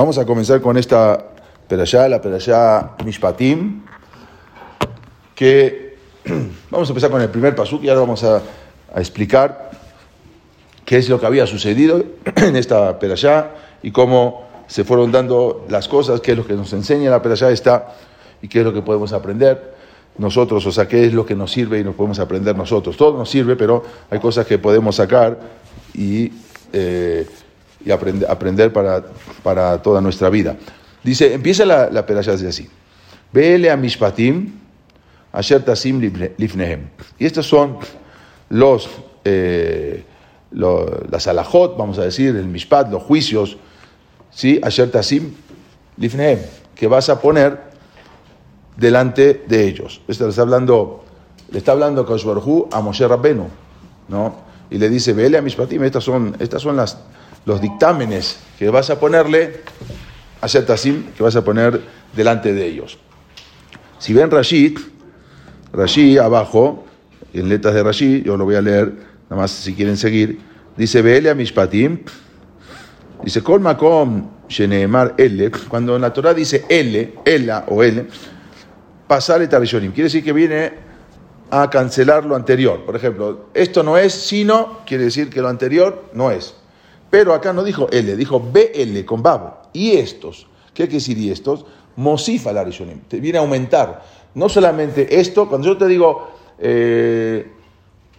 Vamos a comenzar con esta perashá, la perashá Mishpatim, que vamos a empezar con el primer pasuk y ahora vamos a, explicar qué es lo que había sucedido en esta perashá y cómo se fueron dando las cosas, qué es lo que nos enseña la perashá esta y qué es lo que podemos aprender nosotros, o sea, qué es lo que nos sirve y nos podemos aprender nosotros. Todo nos sirve, pero hay cosas que podemos sacar y, eh, y aprender, para, para, toda nuestra vida. Dice, empieza la, la así. Vele a mishpatim, asher tasim lifnehem. Y estos son los, eh, las alajot, vamos a decir, el mishpat, los juicios, ¿sí? Asher tasim lifnehem, que vas a poner delante de ellos. Esto le está hablando, le está hablando a Moshe Rabbenu, ¿no? Y le dice, vele a Mishpatim, estas son, estas son las, los dictámenes que vas a ponerle a Tasim, que vas a poner delante de ellos. Si ven Rashid, Rashid abajo, en letras de Rashid, yo lo voy a leer, nada más si quieren seguir, dice, vele a Mishpatim, dice, Kol Sheneemar L, cuando en la Torah dice L, Ela o L, pasar el Quiere decir que viene a cancelar lo anterior. Por ejemplo, esto no es sino, quiere decir que lo anterior no es. Pero acá no dijo L, dijo BL con Bab. Y estos, ¿qué quiere decir y estos? Mosifa la Te viene a aumentar. No solamente esto, cuando yo te digo eh,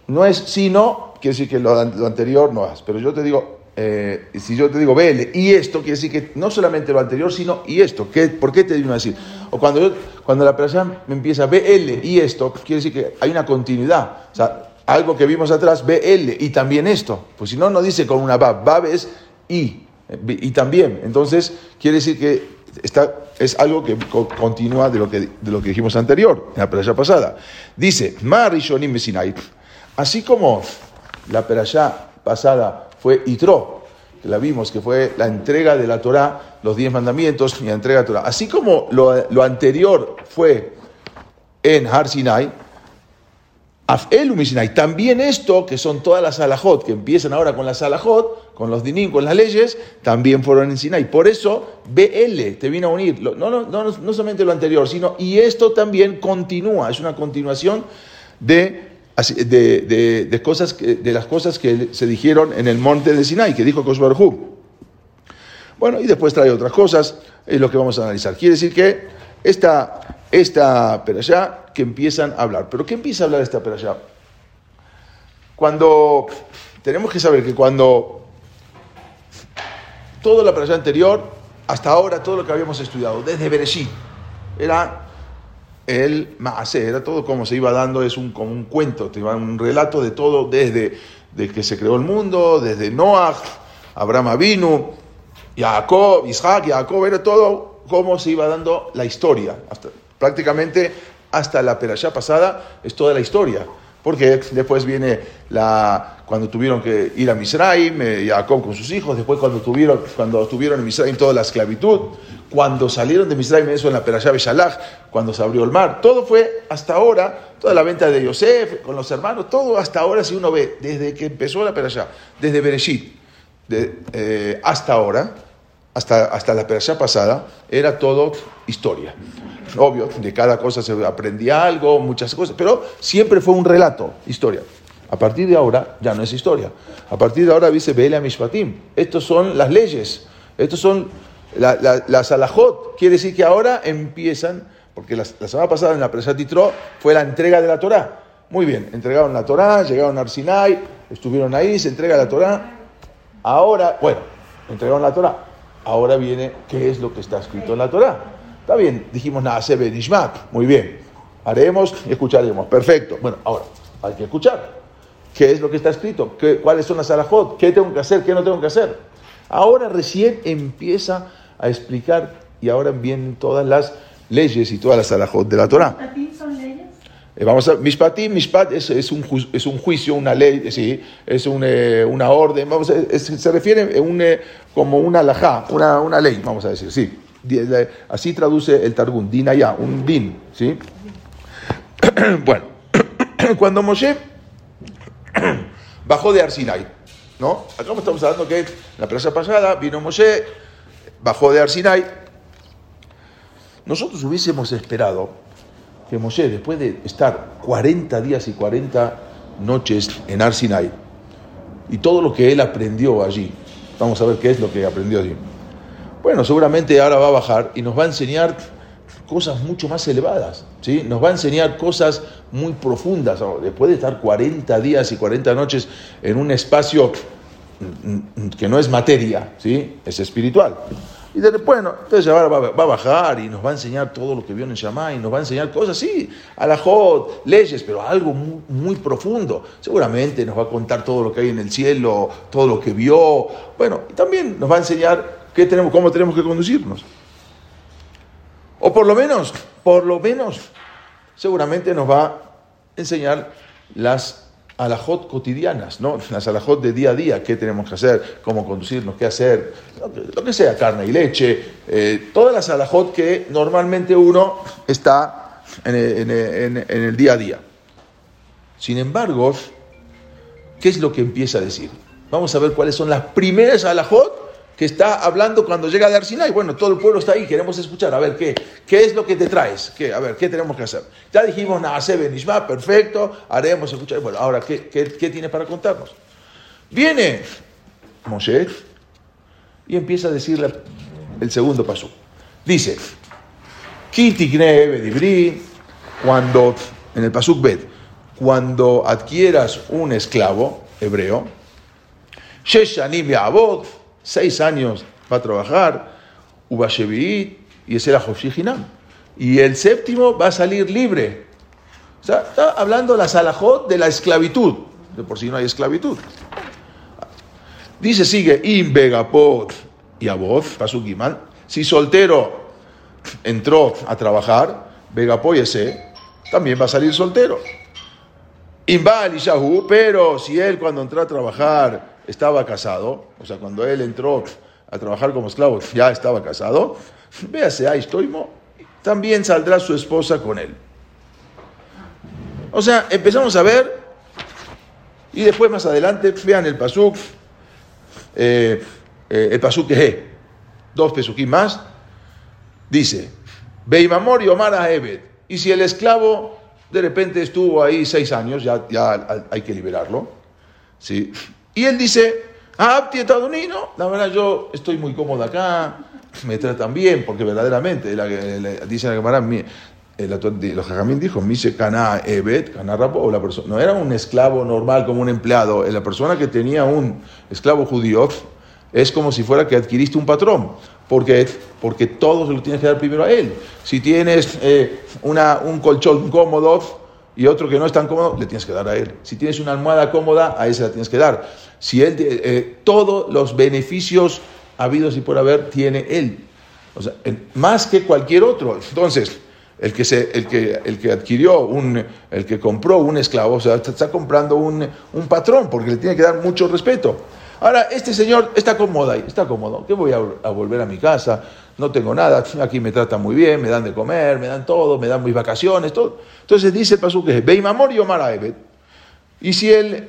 no es sino, quiere decir que lo, lo anterior no es. Pero yo te digo eh, si yo te digo BL y esto, quiere decir que no solamente lo anterior, sino y esto. ¿Qué, ¿Por qué te digo así? O cuando, yo, cuando la persona me empieza BL y esto, quiere decir que hay una continuidad. O sea, algo que vimos atrás, BL y también esto. Pues si no, no dice con una Bab. Bab es y, y también. Entonces, quiere decir que está, es algo que continúa de lo que, de lo que dijimos anterior, en la perashá pasada. Dice, Marishonim Sinai. Así como la perashá pasada fue Itro, que la vimos, que fue la entrega de la Torah, los diez mandamientos y la entrega de la Torah. Así como lo, anterior fue en Har Sinai, también esto, que son todas las alajot, que empiezan ahora con las alajot, con los dinim, con las leyes, también fueron en Sinai. Por eso, BL te viene a unir, no, no, no, no solamente lo anterior, sino, y esto también continúa, es una continuación de de, de, cosas, de las cosas que se dijeron en el monte de Sinai, que dijo Kosbarhu. Bueno, y después trae otras cosas, es lo que vamos a analizar. Quiere decir que esta, esta perashá que empiezan a hablar. ¿Pero qué empieza a hablar esta perashá? Cuando, tenemos que saber que cuando toda la perashá anterior, hasta ahora, todo lo que habíamos estudiado, desde Bereshit, era el Maase, era todo como se iba dando, es un, como un cuento, un relato de todo desde que se creó el mundo, desde Noah, Abraham Avinu, Jacob, Isaac, Jacob, era todo cómo se iba dando la historia. Hasta, prácticamente hasta la perashá pasada es toda la historia. Porque después viene la, cuando tuvieron que ir a Misraim, eh, Jacob con sus hijos, después cuando tuvieron, cuando en Misraim toda la esclavitud, cuando salieron de Misraim, eso en la Perashá Shalach, cuando se abrió el mar, todo fue hasta ahora, toda la venta de Yosef con los hermanos, todo hasta ahora, si uno ve, desde que empezó la Perashá, desde Bereshit eh, hasta ahora, hasta, hasta la Perashá pasada, era todo historia obvio, de cada cosa se aprendía algo, muchas cosas, pero siempre fue un relato, historia. A partir de ahora ya no es historia. A partir de ahora dice Bele Mishpatim. Estos son las leyes. Estos son las alajot. Quiere decir que ahora empiezan, porque la, semana pasada en la presa Titro fue la entrega de la Torah. Muy bien, entregaron la Torah, llegaron a Arsinai, estuvieron ahí, se entrega la Torah. Ahora, bueno, entregaron la Torah. Ahora viene qué es lo que está escrito en la Torah. Está bien, dijimos Naasebe Nishmat, muy bien. Haremos y escucharemos. Perfecto. Bueno, ahora hay que escuchar. ¿Qué es lo que está escrito? ¿Qué, ¿Cuáles son las alajot? ¿Qué tengo que hacer? ¿Qué no tengo que hacer? Ahora recién empieza a explicar y ahora vienen todas las leyes y todas las alajot de la Torah. son leyes? Eh, vamos a, mishpatim, mishpat es, es, un, es un juicio, una ley, sí, es un, eh, una orden, vamos a, se refiere a un, eh, como una alajá, una, una ley, vamos a decir, sí. Así traduce el Targum, dinaya, un din, ¿sí? bueno, cuando Moshe bajó de Arsinai, ¿no? Acá estamos hablando que la plaza pasada vino Moshe, bajó de Arsinai. Nosotros hubiésemos esperado que Moshe, después de estar 40 días y 40 noches en Arsinai, y todo lo que él aprendió allí, vamos a ver qué es lo que aprendió allí. Bueno, seguramente ahora va a bajar y nos va a enseñar cosas mucho más elevadas, ¿sí? Nos va a enseñar cosas muy profundas. Después de estar 40 días y 40 noches en un espacio que no es materia, ¿sí? Es espiritual. Y después, bueno, entonces va, va, a bajar y nos va a enseñar todo lo que vio en Shammai, y nos va a enseñar cosas, sí, alajot, leyes, pero algo muy, profundo. Seguramente nos va a contar todo lo que hay en el cielo, todo lo que vio. Bueno, también nos va a enseñar qué tenemos, cómo tenemos que conducirnos. O por lo menos, por lo menos, seguramente nos va a enseñar las alajot cotidianas, ¿no? Las alajot de día a día, qué tenemos que hacer, cómo conducirnos, qué hacer, lo que, sea, carne y leche, eh, todas las alajot que normalmente uno está en el, día a día. Sin embargo, ¿qué es lo que empieza a decir? Vamos a ver cuáles son las primeras alajot que está hablando cuando llega de Arsinai. Bueno, todo el pueblo está ahí, queremos escuchar. A ver, ¿qué, qué es lo que te traes? ¿Qué, a ver, ¿qué tenemos que hacer? Ya dijimos, Naase Benishma, perfecto, haremos escuchar. Bueno, ahora, ¿qué, qué, tiene para contarnos? Viene Moshe y empieza a decirle el segundo paso. Dice, cuando, en el pasuk cuando adquieras un esclavo hebreo, Sheshanim Yabod, seis años va a trabajar, Ubashevit y ese era Hinam. Y el séptimo va a salir libre. O sea, está hablando la salajot de la esclavitud. De por sí no hay esclavitud. Dice, sigue, in begapot y voz pasukiman. Si soltero entró a trabajar, begapot ese, también va a salir soltero. Imbal y Shahu, pero si él cuando entró a trabajar estaba casado, o sea, cuando él entró a trabajar como esclavo, ya estaba casado, véase a Istoimo, también saldrá su esposa con él. O sea, empezamos a ver, y después más adelante, vean el pasuk, eh, eh, el pasuk que dos pesuquín más, dice, Beimamor y Omar a y si el esclavo de repente estuvo ahí seis años, ya, ya hay que liberarlo, ¿sí? Y él dice, ah, no, la verdad yo estoy muy cómodo acá, me tratan bien, porque verdaderamente, la, dice la cámara, los jajamín dijo, Mise Cana Evet, Cana Rapo, la persona, no era un esclavo normal como un empleado, la persona que tenía un esclavo judío es como si fuera que adquiriste un patrón, porque, porque todo se lo tienes que dar primero a él. Si tienes eh, una, un colchón cómodo, y otro que no es tan cómodo, le tienes que dar a él. Si tienes una almohada cómoda, a ese la tienes que dar. Si él, eh, todos los beneficios habidos y por haber tiene él. O sea, más que cualquier otro. Entonces, el que, se, el que, el que adquirió, un, el que compró un esclavo, o sea, está, comprando un, un patrón, porque le tiene que dar mucho respeto. Ahora, este señor está cómodo ahí, está cómodo. ¿Qué voy a, a volver a mi casa? No tengo nada, aquí me tratan muy bien, me dan de comer, me dan todo, me dan mis vacaciones, todo. Entonces dice el paso que y Omar Y si él,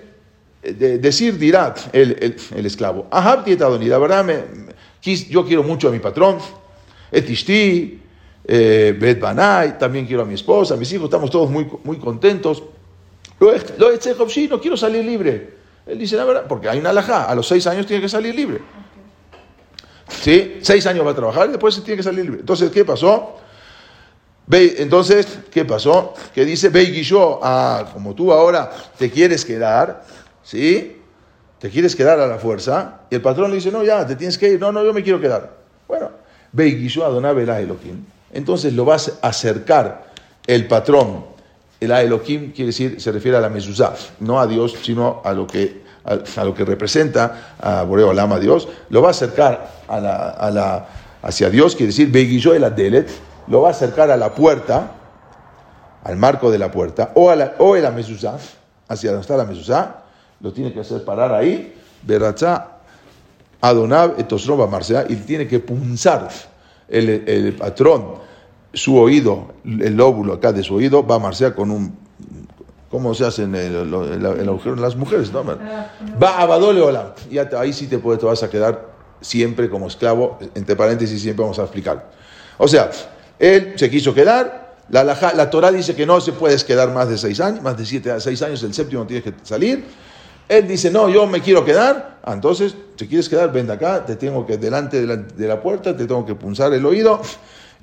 decir dirá el, el, esclavo, Ahab y la verdad me, yo quiero mucho a mi patrón, Etishti, eh, Bet Banai, también quiero a mi esposa, a mis hijos, estamos todos muy, muy contentos. Lo no quiero salir libre. Él dice la verdad, porque hay una alajá, a los seis años tiene que salir libre. ¿Sí? Seis años va a trabajar y después se tiene que salir libre. Entonces, ¿qué pasó? Entonces, ¿qué pasó? Que dice, yo, ah, como tú ahora te quieres quedar, ¿sí? Te quieres quedar a la fuerza. Y el patrón le dice, no, ya, te tienes que ir. No, no, yo me quiero quedar. Bueno, yo, Adonai la Elohim. Entonces lo vas a acercar el patrón. El Elohim quiere decir, se refiere a la mezuzá, no a Dios, sino a lo que a, lo que representa a Boreo Lama Dios, lo va a acercar a la, hacia Dios, quiere decir, Beguillo el Adelet, lo va a acercar a la puerta, al marco de la puerta, o a la, o la mezuzá, hacia donde está la mezuzá, lo tiene que hacer parar ahí, Adonab, Etosroba Marcea, y tiene que punzar el, el patrón, su oído, el lóbulo acá de su oído, va a marcear con un ¿Cómo se hacen el, el, agujero las mujeres? ¿no? Va a Badole Y ahí sí te, puedes, te vas a quedar siempre como esclavo, entre paréntesis siempre vamos a explicar. O sea, él se quiso quedar, la, la, Torah dice que no se puedes quedar más de seis años, más de siete a seis años, el séptimo tienes que salir. Él dice, no, yo me quiero quedar. Ah, entonces, si quieres quedar, ven acá, te tengo que, delante de la, de la puerta, te tengo que punzar el oído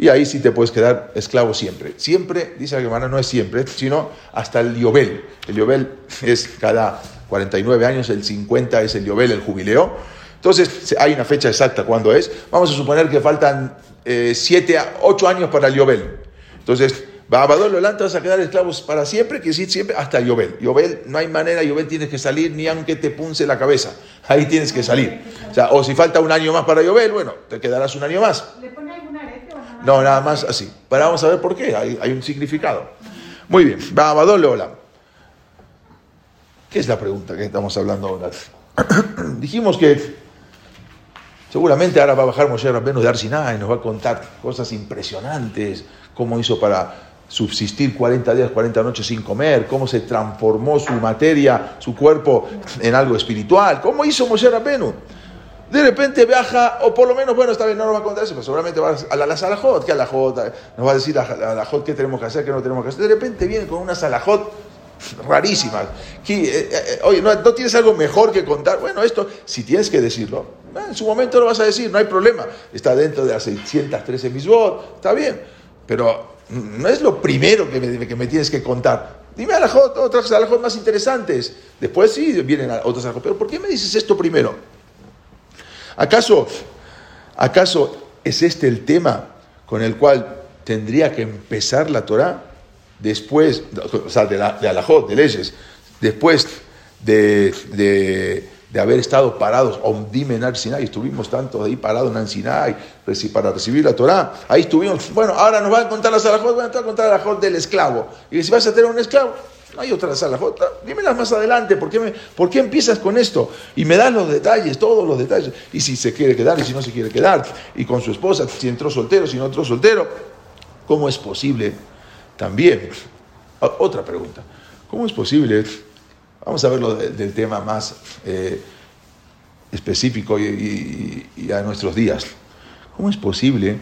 y ahí sí te puedes quedar esclavo siempre. Siempre, dice la Gemara, no es siempre, sino hasta el Yobel. El Yobel es cada 49 años, el 50 es el Yobel, el jubileo. Entonces, hay una fecha exacta cuándo es. Vamos a suponer que faltan 7 a 8 años para el Yobel. Entonces, Babadol Lolán te vas a quedar esclavos para siempre, que decir siempre hasta Yobel. Yobel, no hay manera, Yobel tienes que salir ni aunque te punce la cabeza. Ahí tienes que salir. O si falta un año más para Yobel, bueno, te quedarás un año más. No, nada más así. Pero vamos a ver por qué. Hay, un significado. Muy bien. Lola. ¿Qué es la pregunta que estamos hablando ahora? Dijimos que seguramente ahora va a bajar Moshe Rabbeinu de Arsinai y nos va a contar cosas impresionantes, cómo hizo para subsistir 40 días, 40 noches sin comer, cómo se transformó su materia, su cuerpo en algo espiritual, cómo hizo Moshe Rabbeinu de repente viaja, o por lo menos, bueno, está bien, no nos va a contar eso, pero seguramente va a la, la salajot, que a la jot, nos va a decir a, la jot qué tenemos que hacer, qué no tenemos que hacer. De repente viene con una salajot rarísimas. Que, eh, eh, oye, ¿no, tienes algo mejor que contar? Bueno, esto, si tienes que decirlo, eh, en su momento lo vas a decir, no hay problema. Está dentro de las 613 misbot, está bien, pero no es lo primero que me, que me tienes que contar. Dime a la jot, otras alajot más interesantes. Después sí vienen otras pero ¿por qué me dices esto primero? ¿Acaso, ¿Acaso es este el tema con el cual tendría que empezar la Torah? Después, o sea, de, la, de Alajot, de leyes, después de, de, haber estado parados, Omdim en Sinai, estuvimos tanto ahí parados en Sinai para recibir la Torah, ahí estuvimos, bueno, ahora nos van a contar las Alajot, van a contar la Alajot del esclavo, y si vas a tener un esclavo, no hay otra salajot. Dímelas más adelante. ¿por qué, ¿Por qué empiezas con esto? Y me das los detalles, todos los detalles. Y si se quiere quedar y si no se quiere quedar. Y con su esposa, si entró soltero, si no entró soltero. ¿Cómo es posible? También, otra pregunta. ¿Cómo es posible? Vamos a verlo del tema más eh, específico y, y a nuestros días. ¿Cómo es posible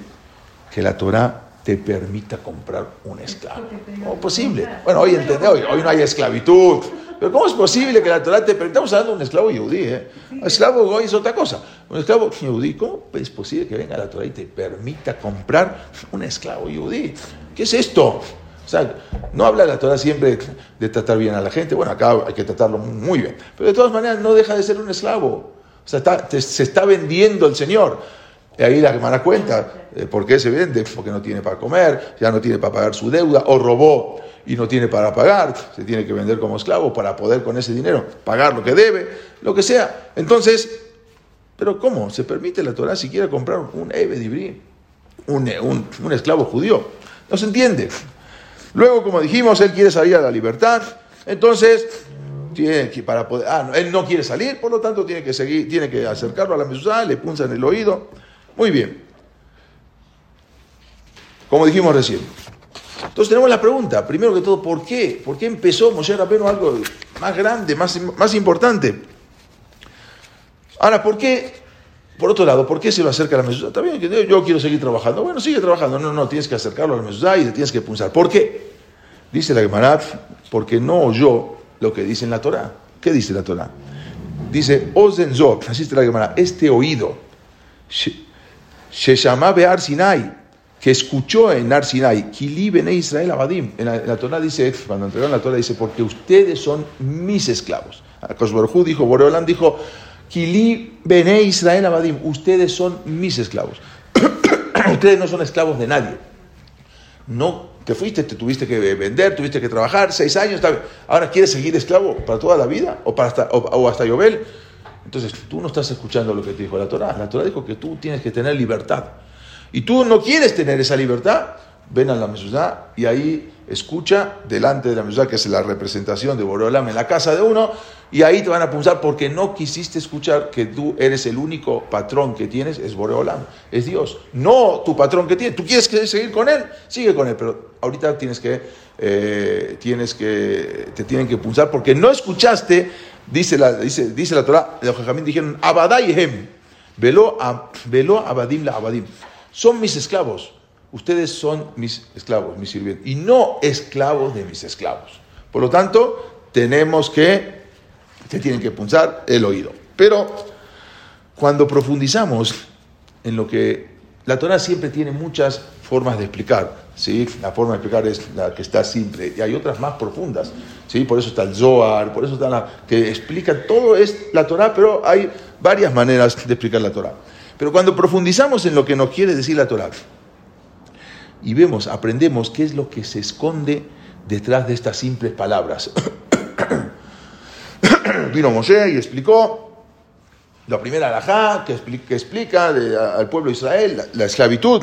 que la Torah te permita comprar un esclavo. ¿Cómo es posible? Bueno, hoy, hoy, hoy no hay esclavitud. Pero ¿cómo es posible que la Torah te permita? Estamos hablando de un esclavo yudí, ¿eh? Un esclavo hoy es otra cosa. Un esclavo yudí, ¿cómo es posible que venga la Torah y te permita comprar un esclavo yudí? ¿Qué es esto? O sea, no habla la Torah siempre de tratar bien a la gente. Bueno, acá hay que tratarlo muy bien. Pero de todas maneras no deja de ser un esclavo. O sea, se está vendiendo el Señor. Y ahí la hermana cuenta eh, por qué se vende, porque no tiene para comer, ya no tiene para pagar su deuda, o robó y no tiene para pagar, se tiene que vender como esclavo para poder con ese dinero pagar lo que debe, lo que sea. Entonces, pero ¿cómo? ¿Se permite la Torah siquiera comprar un un, un, un esclavo judío? No se entiende. Luego, como dijimos, él quiere salir a la libertad, entonces tiene que para poder, ah, él no quiere salir, por lo tanto tiene que seguir, tiene que acercarlo a la mesuzá, le punzan el oído. Muy bien. Como dijimos recién. Entonces tenemos la pregunta, primero que todo, ¿por qué? ¿Por qué empezó Moshe Rabbeinu algo más grande, más, más importante? Ahora, ¿por qué? Por otro lado, ¿por qué se lo acerca a la mesuzá? Está bien, yo quiero seguir trabajando. Bueno, sigue trabajando. No, no, tienes que acercarlo a la mesuzá y le tienes que punzar. ¿Por qué? Dice la Gemara, porque no oyó lo que dice en la Torah. ¿Qué dice la Torah? Dice, Ozen así está la Gemara, este oído llama Be'ar Sinai, que escuchó en Ar Sinai, Kili Bene Israel Abadim. En la, Torah dice, cuando entregaron la Torah dice, porque ustedes son mis esclavos. Kosborjú dijo, Boreolam dijo, Kili Bene Israel Abadim, ustedes son mis esclavos. ustedes no son esclavos de nadie. No te fuiste, te tuviste que vender, tuviste que trabajar seis años. Ahora quieres seguir esclavo para toda la vida o, hasta, o, hasta Yobel. Entonces tú no estás escuchando lo que te dijo la Torah. La Torah dijo que tú tienes que tener libertad. Y tú no quieres tener esa libertad, ven a la mesuzá y ahí escucha delante de la mesuzá, que es la representación de Boreolam en la casa de uno, y ahí te van a punzar porque no quisiste escuchar que tú eres el único patrón que tienes, es Boreolam, es Dios. No tu patrón que tienes. Tú quieres seguir con él, sigue con él, pero ahorita tienes que, eh, tienes que, te tienen que punzar porque no escuchaste Dice la, dice, dice la Torah, los jajamín dijeron, Abadayhem. Veló, a, veló abadim la abadim. Son mis esclavos. Ustedes son mis esclavos, mis sirvientes. Y no esclavos de mis esclavos. Por lo tanto, tenemos que, se tienen que punzar el oído. Pero cuando profundizamos en lo que la Torah siempre tiene muchas formas de explicar, ¿sí? La forma de explicar es la que está simple y hay otras más profundas, ¿sí? Por eso está el Zohar, por eso está la que explica todo es la Torah, pero hay varias maneras de explicar la Torah. Pero cuando profundizamos en lo que nos quiere decir la Torah y vemos, aprendemos qué es lo que se esconde detrás de estas simples palabras. Vino Moshe y explicó la primera alajá que explica, al pueblo de Israel la, esclavitud.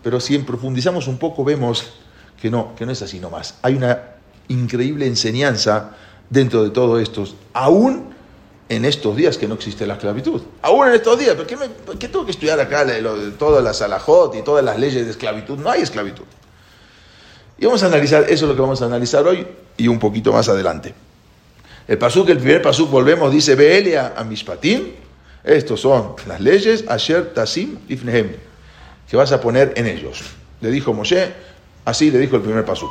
Pero si profundizamos un poco vemos que no, que no es así nomás. Hay una increíble enseñanza dentro de todo esto, aún en estos días que no existe la esclavitud. Aún en estos días, ¿por qué, tengo que estudiar acá todas las alajot y todas las leyes de esclavitud? No hay esclavitud. Y vamos a analizar, eso es lo que vamos a analizar hoy y un poquito más adelante. El pasuk, el primer pasuk, volvemos, dice, Beelia a Mishpatim. Estos son las leyes, Asher Tasim Ifnehem, que vas a poner en ellos. Le dijo Moshe, así le dijo el primer pasuk.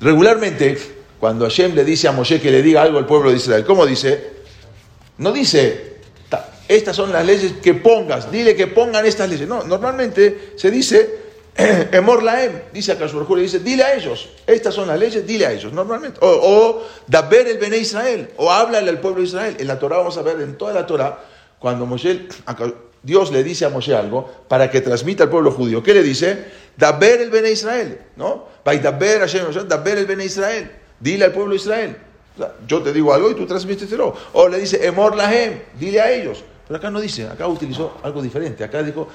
Regularmente, cuando Hashem le dice a Moshe que le diga algo al pueblo de Israel, ¿cómo dice? No dice, estas son las leyes que pongas, dile que pongan estas leyes. No, normalmente se dice, Emor Laem, dice acá su dice, dile a ellos, estas son las leyes, dile a ellos, normalmente. O, o Daber el Bene Israel, o háblale al pueblo de Israel. En la Torah vamos a ver, en toda la Torah, cuando Moshe, Dios le dice a Moshe algo para que transmita al pueblo judío. ¿Qué le dice? Daber el Bene Israel, ¿no? Daber el Bene Israel, dile al pueblo de Israel. Yo te digo algo y tú transmíteselo. O le dice, Emor Lahem, dile a ellos. Pero acá no dice, acá utilizó algo diferente. Acá dijo,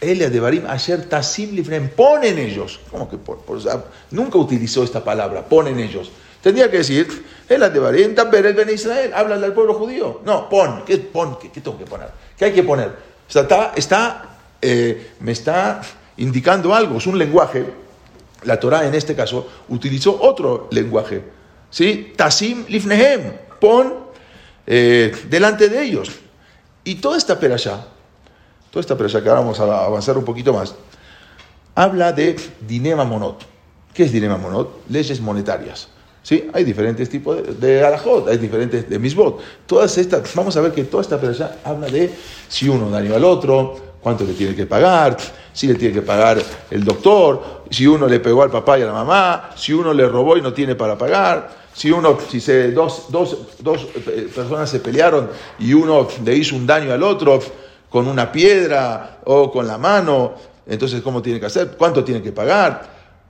Elia de Barim, ayer Tasim Lifrem, ponen ellos. ¿Cómo que por, nunca utilizó esta palabra, ponen ellos. Tendría que decir, Elia de Barim, Tamber el Ben Israel, háblale al pueblo judío. No, pon, ¿qué, pon, qué, tengo que poner? ¿Qué hay que poner? está, está eh, me está indicando algo, es un lenguaje. La Torah en este caso utilizó otro lenguaje. ¿Sí? Tasim Lifnehem, pon eh, delante de ellos. Y toda esta perashá, toda esta presa que ahora vamos a avanzar un poquito más, habla de dinema monot. ¿Qué es dinema monot? Leyes monetarias. ¿Sí? Hay diferentes tipos de, de alajot, hay diferentes de misbot. Todas estas, vamos a ver que toda esta presa habla de si uno daño al otro, cuánto le tiene que pagar, si le tiene que pagar el doctor, si uno le pegó al papá y a la mamá, si uno le robó y no tiene para pagar, si uno, si se, dos, dos, dos eh, personas se pelearon y uno le hizo un daño al otro, con una piedra o con la mano, entonces ¿cómo tiene que hacer? ¿Cuánto tiene que pagar?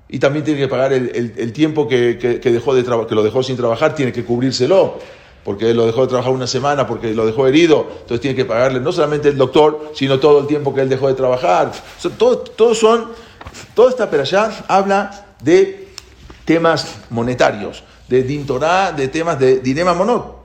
Y también tiene que pagar el, tiempo que, dejó de que lo dejó sin trabajar, tiene que cubrírselo, porque lo dejó de trabajar una semana, porque lo dejó herido, entonces tiene que pagarle no solamente el doctor, sino todo el tiempo que él dejó de trabajar. Todos son, toda esta habla de temas monetarios, de dintorá, de temas de dinema monot.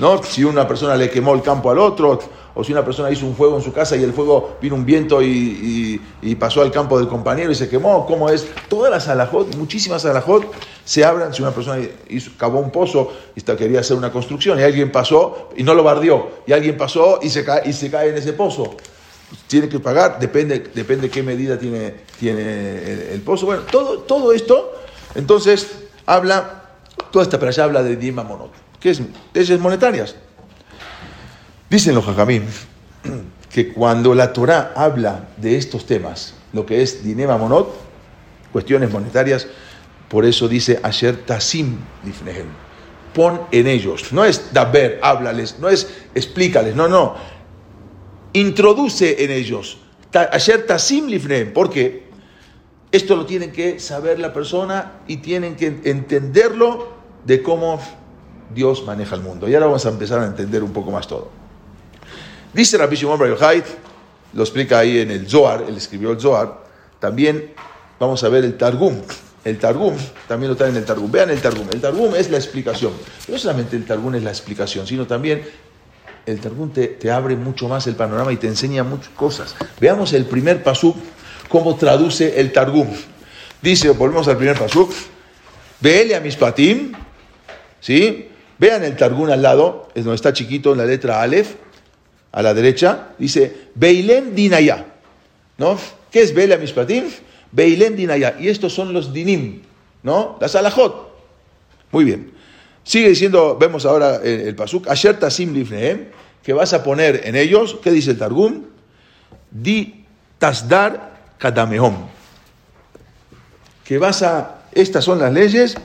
¿No? Si una persona le quemó el campo al otro, o si una persona hizo un fuego en su casa y el fuego vino un viento y, pasó al campo del compañero y se quemó, ¿cómo es? Todas las alajot, muchísimas alajot se abran si una persona hizo, cavó un pozo y quería hacer una construcción y alguien pasó y no lo bardió, y alguien pasó y se cae, y se cae en ese pozo. Tiene que pagar, depende, depende qué medida tiene, tiene el, pozo. Bueno, todo, todo esto, entonces, habla, toda esta allá habla de Dima Monot, que es leyes monetarias. Dicen los jajamim que cuando la Torah habla de estos temas, lo que es dinema monot, cuestiones monetarias, por eso dice Asher Tasim Lifnehem. Pon en ellos. No es daber, háblales, no es explícales, no, no. Introduce en ellos. Asher Tasim Lifnehem. ¿Por qué? Esto lo tienen que saber la persona y tienen que entenderlo de cómo Dios maneja el mundo. Y ahora vamos a empezar a entender un poco más todo. Dice Rabbi Shimon Bar lo explica ahí en el Zohar, él escribió el Zohar, también vamos a ver el Targum. El Targum también lo está en el Targum. Vean el Targum. El Targum es la explicación. No solamente el Targum es la explicación, sino también el Targum te, abre mucho más el panorama y te enseña muchas cosas. Veamos el primer pasuk, cómo traduce el Targum. Dice, volvemos al primer pasuk, Veele a mis patim, ¿sí? Vean el Targum al lado, es donde está chiquito en la letra Aleph, a la derecha, dice Beilem Dinaya. ¿No? ¿Qué es Bela Mishpatim? Beilem Dinaya. Y estos son los Dinim, ¿no? Las alajot. Muy bien. Sigue diciendo, vemos ahora el, pasuk, Asher Tasim Lifnehem, que vas a poner en ellos, ¿qué dice el Targum? Di Tasdar Kadamehom. Que vas a, estas son las leyes,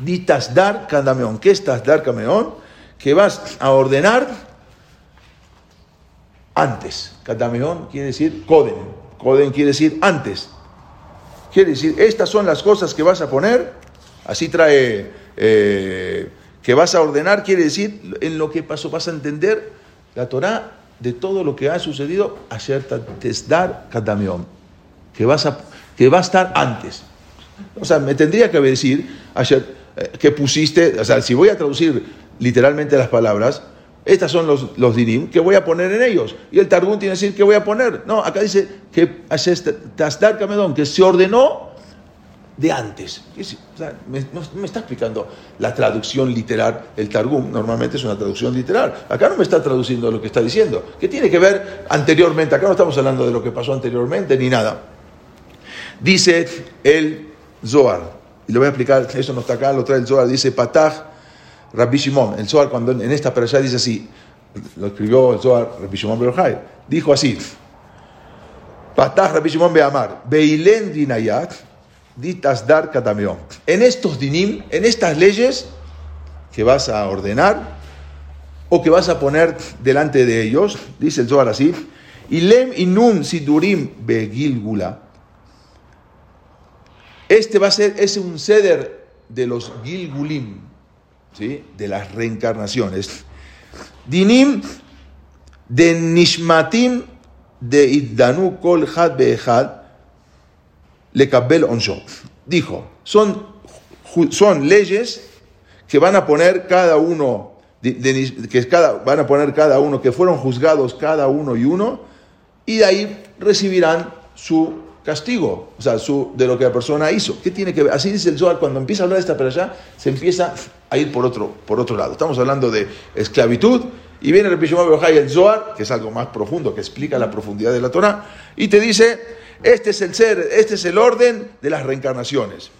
Di Tasdar Kadamehom. ¿Qué es Tasdar Kadamehom? Que vas a ordenar antes. Kadameón quiere decir Coden. Coden quiere decir antes. Quiere decir, estas son las cosas que vas a poner. Así trae eh, que vas a ordenar, quiere decir en lo que pasó, vas a entender la Torah de todo lo que ha sucedido, ayer dar Kadameón. Que, vas a, que va a estar antes. O sea, me tendría que decir, ayer, que pusiste, o sea, si voy a traducir literalmente las palabras, estos son los, los dinim que voy a poner en ellos. Y el Targum tiene que decir que voy a poner. No, acá dice que Tasdar Kamedón, que se ordenó de antes. O sea, me, me, está explicando la traducción literal. El Targum normalmente es una traducción literal. Acá no me está traduciendo lo que está diciendo. ¿Qué tiene que ver anteriormente? Acá no estamos hablando de lo que pasó anteriormente ni nada. Dice el Zohar. Y lo voy a explicar, eso no está acá, lo trae el Zohar. Dice Patach Rabbi Shimon, el Zohar, cuando en esta allá dice así, lo escribió el Zohar Rabbi Shimon Berochai, dijo así, Patach Rabbi Shimon Beamar, Beilen Dinayat, Ditas Dar Katameon. En estos dinim, en estas leyes que vas a ordenar o que vas a poner delante de ellos, dice el Zohar así, Ilem Inun Sidurim Begilgula. Este va a ser, es un ceder de los Gilgulim, de las reencarnaciones. Dinim de Nishmatim de Iddanu Kol Had Be'ehad Lekabel Onsho. Dijo, son, son leyes que van a poner cada uno, que cada, van a poner cada uno, que fueron juzgados cada uno y uno, y de ahí recibirán su castigo, o sea, de lo que la persona hizo. ¿Qué tiene que ver? Así dice el Zohar, cuando empieza a hablar de esta para allá, se empieza a ir por otro, por otro lado. Estamos hablando de esclavitud, y viene el y el Zohar, que es algo más profundo, que explica la profundidad de la Torah, y te dice, este es el ser, este es el orden de las reencarnaciones.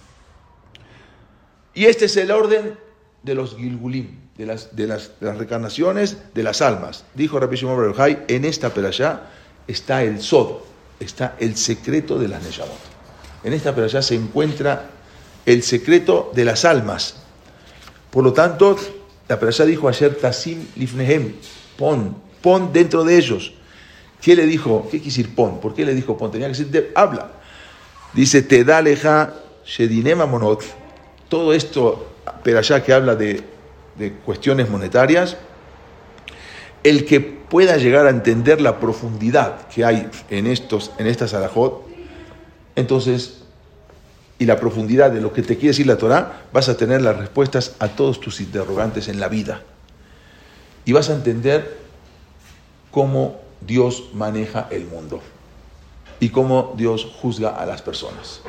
Y este es el orden de los Gilgulim, de las, de las, reencarnaciones de las almas. Dijo Rabbi Shimon en esta perashá está el Sod, está el secreto de las Neyamot. En esta perashá se encuentra el secreto de las almas. Por lo tanto, la perashá dijo ayer Tasim Lifnehem, pon, pon dentro de ellos. ¿Qué le dijo? ¿Qué quiere decir pon? ¿Por qué le dijo pon? Tenía que decir habla. Dice, te da leja shedinema monot. Todo esto, perashá que habla de, de cuestiones monetarias, el que pueda llegar a entender la profundidad que hay en, estos, en estas entonces, y la profundidad de lo que te quiere decir la Torah, vas a tener las respuestas a todos tus interrogantes en la vida. Y vas a entender cómo Dios maneja el mundo y cómo Dios juzga a las personas.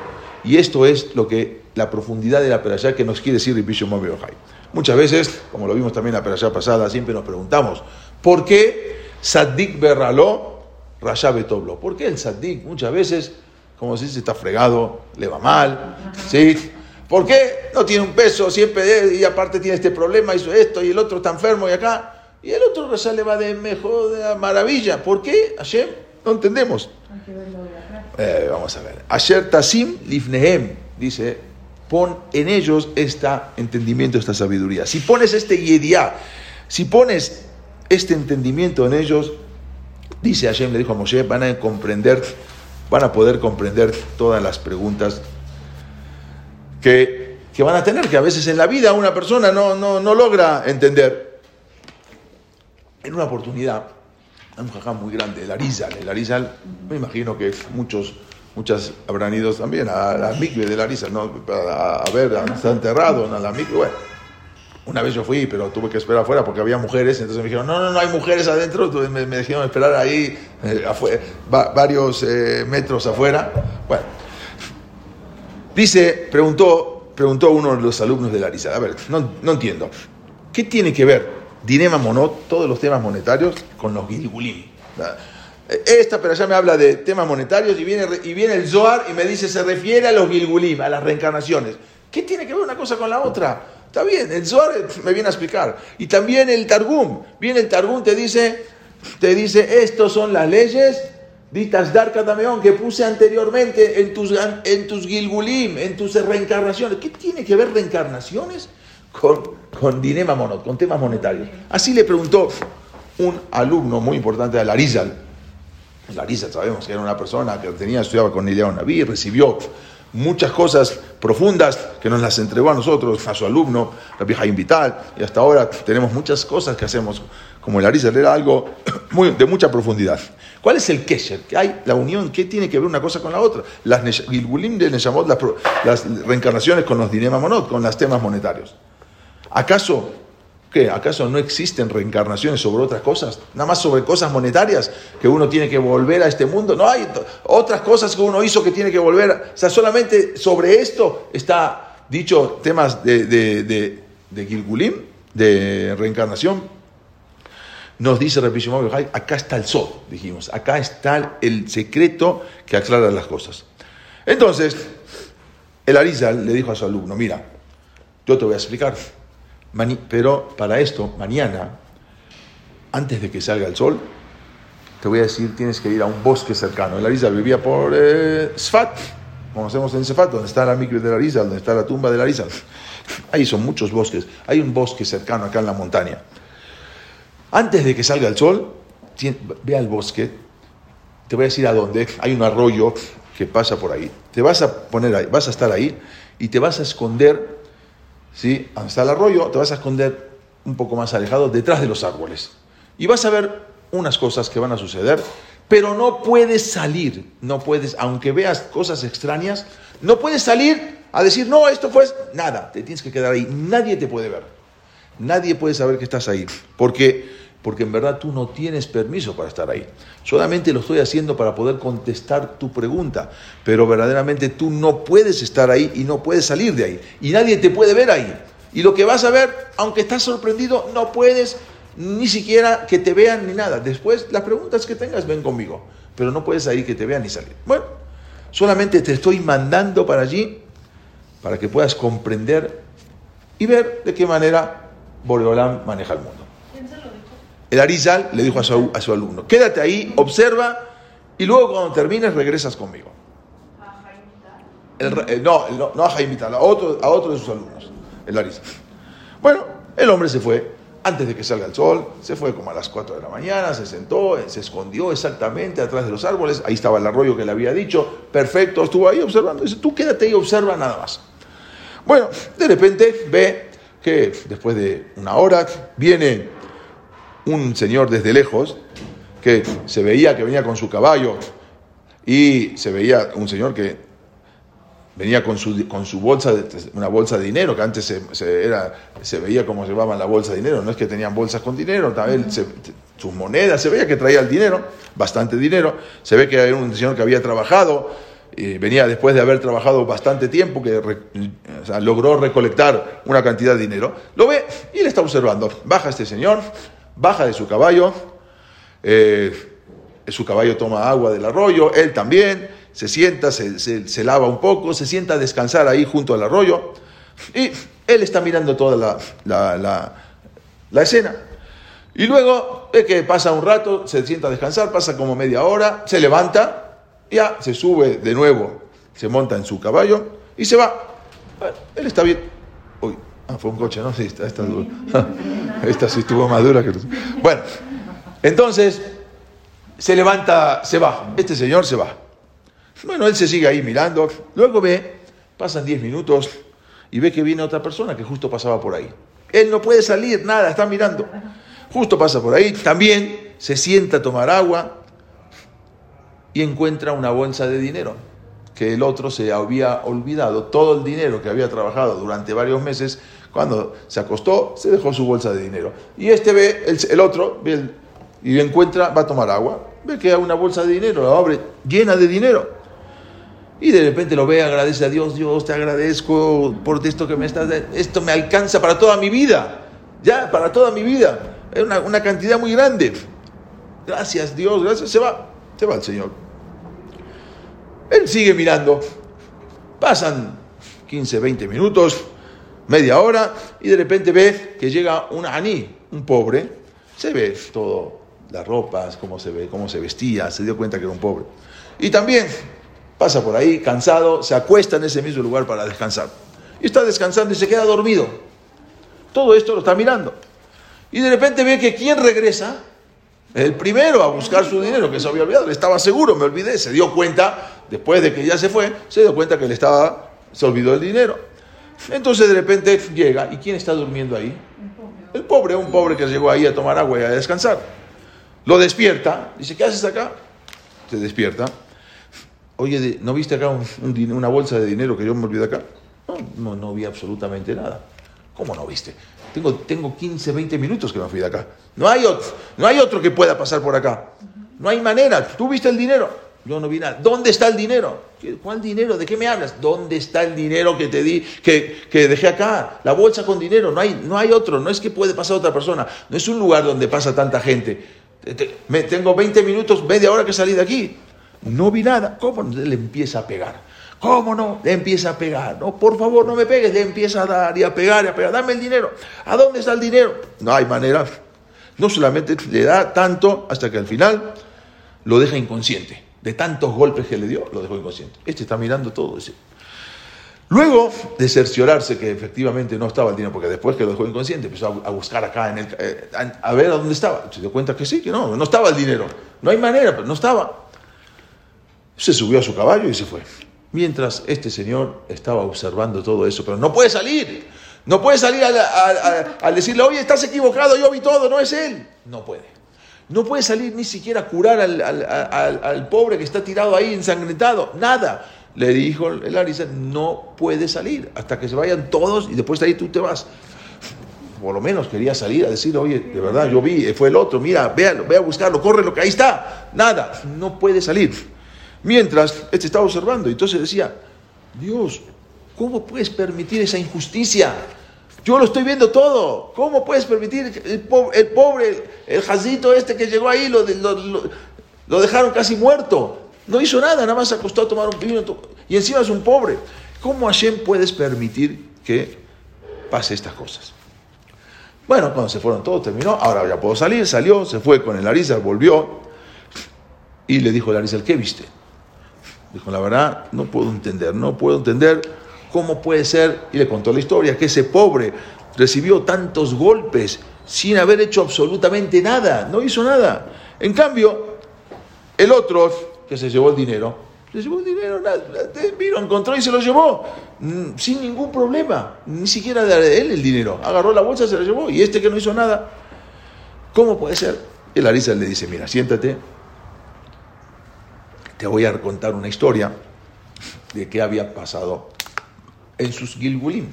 Y esto es lo que la profundidad de la perashá que nos quiere decir Yochai. Muchas veces, como lo vimos también la perashá pasada, siempre nos preguntamos, ¿Por qué Saddik Berraló, Rasha Betoblo? ¿Por qué el Saddik muchas veces, como se dice, está fregado, le va mal? ¿Sí? ¿Por qué no tiene un peso siempre y aparte tiene este problema, hizo esto y el otro está enfermo y acá? Y el otro Rasha le va de mejor, de maravilla. ¿Por qué? Hashem, no entendemos. Eh, vamos a ver. Asher Tasim Lifnehem, dice, pon en ellos este entendimiento, esta sabiduría. Si pones este Yediá, si pones este entendimiento en ellos, dice Hashem, le dijo a Moshe, van a comprender, van a poder comprender todas las preguntas que, van a tener, que a veces en la vida una persona no, no, logra entender. En una oportunidad, un jajam muy grande, el Arizal, el Arizal, me imagino que muchos muchas habrán ido también a la mikve del Arizal, ¿no? a, ver, está enterrado en la mikve, bueno una vez yo fui, pero tuve que esperar afuera porque había mujeres, entonces me dijeron, no, no, no hay mujeres adentro, me, me dijeron esperar ahí eh, varios eh, metros afuera. Bueno, dice, preguntó, preguntó uno de los alumnos de Larisa, a ver, no, no entiendo, ¿qué tiene que ver Dinema Monot, todos los temas monetarios con los Gilgulim. Esta pero ya me habla de temas monetarios y viene, y viene el Zohar y me dice se refiere a los Gilgulim, a las reencarnaciones. ¿Qué tiene que ver una cosa con la otra? Está bien, el Zohar me viene a explicar. Y también el Targum. Viene el Targum, te dice, te dice, estos son las leyes Ditas Dar Katameón que puse anteriormente en tus, en tus Gilgulim, en tus reencarnaciones. ¿Qué tiene que ver reencarnaciones con, con Dinema Monot, con temas monetarios? Así le preguntó un alumno muy importante de Larizal. Larizal sabemos que era una persona que tenía, estudiaba con Eliao Naví, recibió muchas cosas profundas que nos las entregó a nosotros, a su alumno, la vieja Vital, y hasta ahora tenemos muchas cosas que hacemos, como el Arizal era algo muy, de mucha profundidad. ¿Cuál es el kesher? ¿Qué hay? La unión, ¿qué tiene que ver una cosa con la otra? Las de Neshamot, las, las reencarnaciones con los Dinema Monot, con los temas monetarios. ¿Acaso ¿Acaso no existen reencarnaciones sobre otras cosas? Nada más sobre cosas monetarias que uno tiene que volver a este mundo. No hay otras cosas que uno hizo que tiene que volver. O sea, solamente sobre esto está dicho temas de, de, de, de Gilgulim, de reencarnación. Nos dice Repishimov acá está el sol, dijimos. Acá está el secreto que aclara las cosas. Entonces, el Arizal le dijo a su alumno, mira, yo te voy a explicar pero para esto, mañana, antes de que salga el sol, te voy a decir, tienes que ir a un bosque cercano. La Larisa vivía por eh, Sfat, conocemos en Sfat, donde está la micro de Larisa, donde está la tumba de Larisa. Ahí son muchos bosques. Hay un bosque cercano acá en la montaña. Antes de que salga el sol, ve al bosque. Te voy a decir a dónde. Hay un arroyo que pasa por ahí. Te vas a poner ahí, vas a estar ahí y te vas a esconder ¿sí? está el arroyo, te vas a esconder un poco más alejado detrás de los árboles. Y vas a ver unas cosas que van a suceder, pero no puedes salir, no puedes, aunque veas cosas extrañas, no puedes salir a decir, no, esto fue nada, te tienes que quedar ahí, nadie te puede ver, nadie puede saber que estás ahí, porque porque en verdad tú no tienes permiso para estar ahí. Solamente lo estoy haciendo para poder contestar tu pregunta, pero verdaderamente tú no puedes estar ahí y no puedes salir de ahí. Y nadie te puede ver ahí. Y lo que vas a ver, aunque estás sorprendido, no puedes ni siquiera que te vean ni nada. Después, las preguntas que tengas, ven conmigo. Pero no puedes ahí que te vean ni salir. Bueno, solamente te estoy mandando para allí para que puedas comprender y ver de qué manera Boreolam maneja el mundo. El Arizal le dijo a su, a su alumno, quédate ahí, observa y luego cuando termines regresas conmigo. Eh, no, no, a Jaime a otro, a otro de sus alumnos, el Arizal. Bueno, el hombre se fue antes de que salga el sol, se fue como a las 4 de la mañana, se sentó, se escondió exactamente atrás de los árboles, ahí estaba el arroyo que le había dicho, perfecto, estuvo ahí observando, dice, tú quédate ahí, observa nada más. Bueno, de repente ve que después de una hora viene un señor desde lejos que se veía que venía con su caballo y se veía un señor que venía con su, con su bolsa, una bolsa de dinero, que antes se, era, se veía cómo llevaban la bolsa de dinero, no es que tenían bolsas con dinero, también sus monedas, se veía que traía el dinero, bastante dinero, se ve que era un señor que había trabajado, y venía después de haber trabajado bastante tiempo, que logró recolectar una cantidad de dinero, lo ve y le está observando, baja este señor, baja de su caballo, eh, su caballo toma agua del arroyo, él también, se sienta, se, lava un poco, se sienta a descansar ahí junto al arroyo, y él está mirando toda la, la escena. Y luego ve que pasa un rato, se sienta a descansar, pasa como media hora, se levanta, ya se sube de nuevo, se monta en su caballo y se va. Él está bien. Uy, Ah, fue un coche, ¿no? Sí, esta, esta, esta sí estuvo más dura que Bueno, entonces se levanta, se va. Este señor se va. Bueno, él se sigue ahí mirando. Luego ve, pasan 10 minutos y ve que viene otra persona que justo pasaba por ahí. Él no puede salir, nada, está mirando. Justo pasa por ahí. También se sienta a tomar agua y encuentra una bolsa de dinero que el otro se había olvidado. Todo el dinero que había trabajado durante varios meses cuando se acostó, se dejó su bolsa de dinero. Y este ve, el, otro, y encuentra, va a tomar agua, ve que hay una bolsa de dinero, la abre llena de dinero. Y de repente lo ve, agradece a Dios, Dios, te agradezco por esto que me estás dando, esto me alcanza para toda mi vida, ya, para toda mi vida. Es una, una cantidad muy grande. Gracias Dios, gracias. Se va, se va el Señor. Él sigue mirando. Pasan 15, 20 minutos, media hora, y de repente ve que llega un aní, un pobre. Se ve todo, las ropas, cómo se ve, cómo se vestía, se dio cuenta que era un pobre. Y también pasa por ahí, cansado, se acuesta en ese mismo lugar para descansar. Y está descansando y se queda dormido. Todo esto lo está mirando. Y de repente ve que quién regresa, el primero a buscar su dinero, que se había olvidado, le estaba seguro, me olvidé, se dio cuenta, después de que ya se fue, se dio cuenta que le estaba, se olvidó el dinero. Entonces de repente llega, ¿y quién está durmiendo ahí? El pobre, un pobre que llegó ahí a tomar agua y a descansar. Lo despierta, dice, ¿qué haces acá? Se despierta. Oye, ¿no viste acá una bolsa de dinero que yo me olvidé acá? No, no, no vi absolutamente nada. ¿Cómo no viste? Tengo, tengo 15, 20 minutos que me fui de acá. No hay, otro, no hay otro que pueda pasar por acá. No hay manera. ¿Tú viste el dinero? Yo no vi nada. ¿Dónde está el dinero? ¿Cuál dinero? ¿De qué me hablas? ¿Dónde está el dinero que te di, que, que dejé acá? La bolsa con dinero. No hay, no hay otro. No es que puede pasar otra persona. No es un lugar donde pasa tanta gente. Me, tengo 20 minutos, media hora que salí de aquí. No vi nada. ¿Cómo le empieza a pegar? ¿Cómo no? Le empieza a pegar. No, por favor, no me pegues. Le empieza a dar y a pegar y a pegar. Dame el dinero. ¿A dónde está el dinero? No hay manera. No solamente le da tanto hasta que al final lo deja inconsciente. De tantos golpes que le dio, lo dejó inconsciente. Este está mirando todo. Luego de cerciorarse que efectivamente no estaba el dinero, porque después que lo dejó inconsciente, empezó a buscar acá, en el, eh, a ver a dónde estaba. Se dio cuenta que sí, que no, no estaba el dinero. No hay manera, pero no estaba. Se subió a su caballo y se fue. Mientras este señor estaba observando todo eso, pero no puede salir. No puede salir al, decirle, oye, estás equivocado, yo vi todo, no es él. No puede. No puede salir ni siquiera a curar al, pobre que está tirado ahí ensangrentado. Nada. Le dijo el Arisa, no puede salir hasta que se vayan todos y después de ahí tú te vas. Por lo menos quería salir a decir, oye, de verdad, yo vi, fue el otro, mira, véalo, ve a buscarlo, corre lo que ahí está. Nada, no puede salir. Mientras, este estaba observando y entonces decía, Dios, ¿cómo puedes permitir esa injusticia? Yo lo estoy viendo todo. ¿Cómo puedes permitir el, pobre, el, jazito este que llegó ahí, lo, lo, dejaron casi muerto? No hizo nada, nada más se acostó a tomar un vino y encima es un pobre. ¿Cómo Hashem puedes permitir que pase estas cosas? Bueno, cuando se fueron todos, terminó. Ahora ya puedo salir. Salió, se fue con el Arizal, volvió y le dijo el Arizal, ¿qué viste? Dijo, la verdad, no puedo entender, no puedo entender cómo puede ser, y le contó la historia, que ese pobre recibió tantos golpes sin haber hecho absolutamente nada, no hizo nada. En cambio, el otro, que se llevó el dinero, se llevó el dinero, vino, encontró y se lo llevó, mm, sin ningún problema, ni siquiera de él el dinero. Agarró la bolsa, se lo llevó, y este que no hizo nada, ¿cómo puede ser? El Arisa le dice, mira, siéntate, te voy a contar una historia de qué había pasado en sus Gilgulim,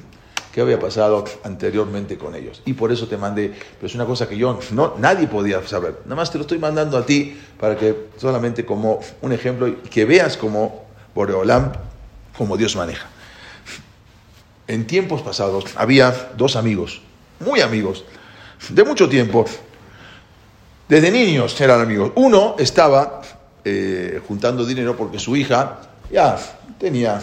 qué había pasado anteriormente con ellos. Y por eso te mandé, pero es una cosa que yo, no, nadie podía saber. Nada más te lo estoy mandando a ti para que solamente como un ejemplo, que veas como Boreolam, como Dios maneja. En tiempos pasados había dos amigos, muy amigos, de mucho tiempo. Desde niños eran amigos. Uno estaba eh, juntando dinero porque su hija ya tenía,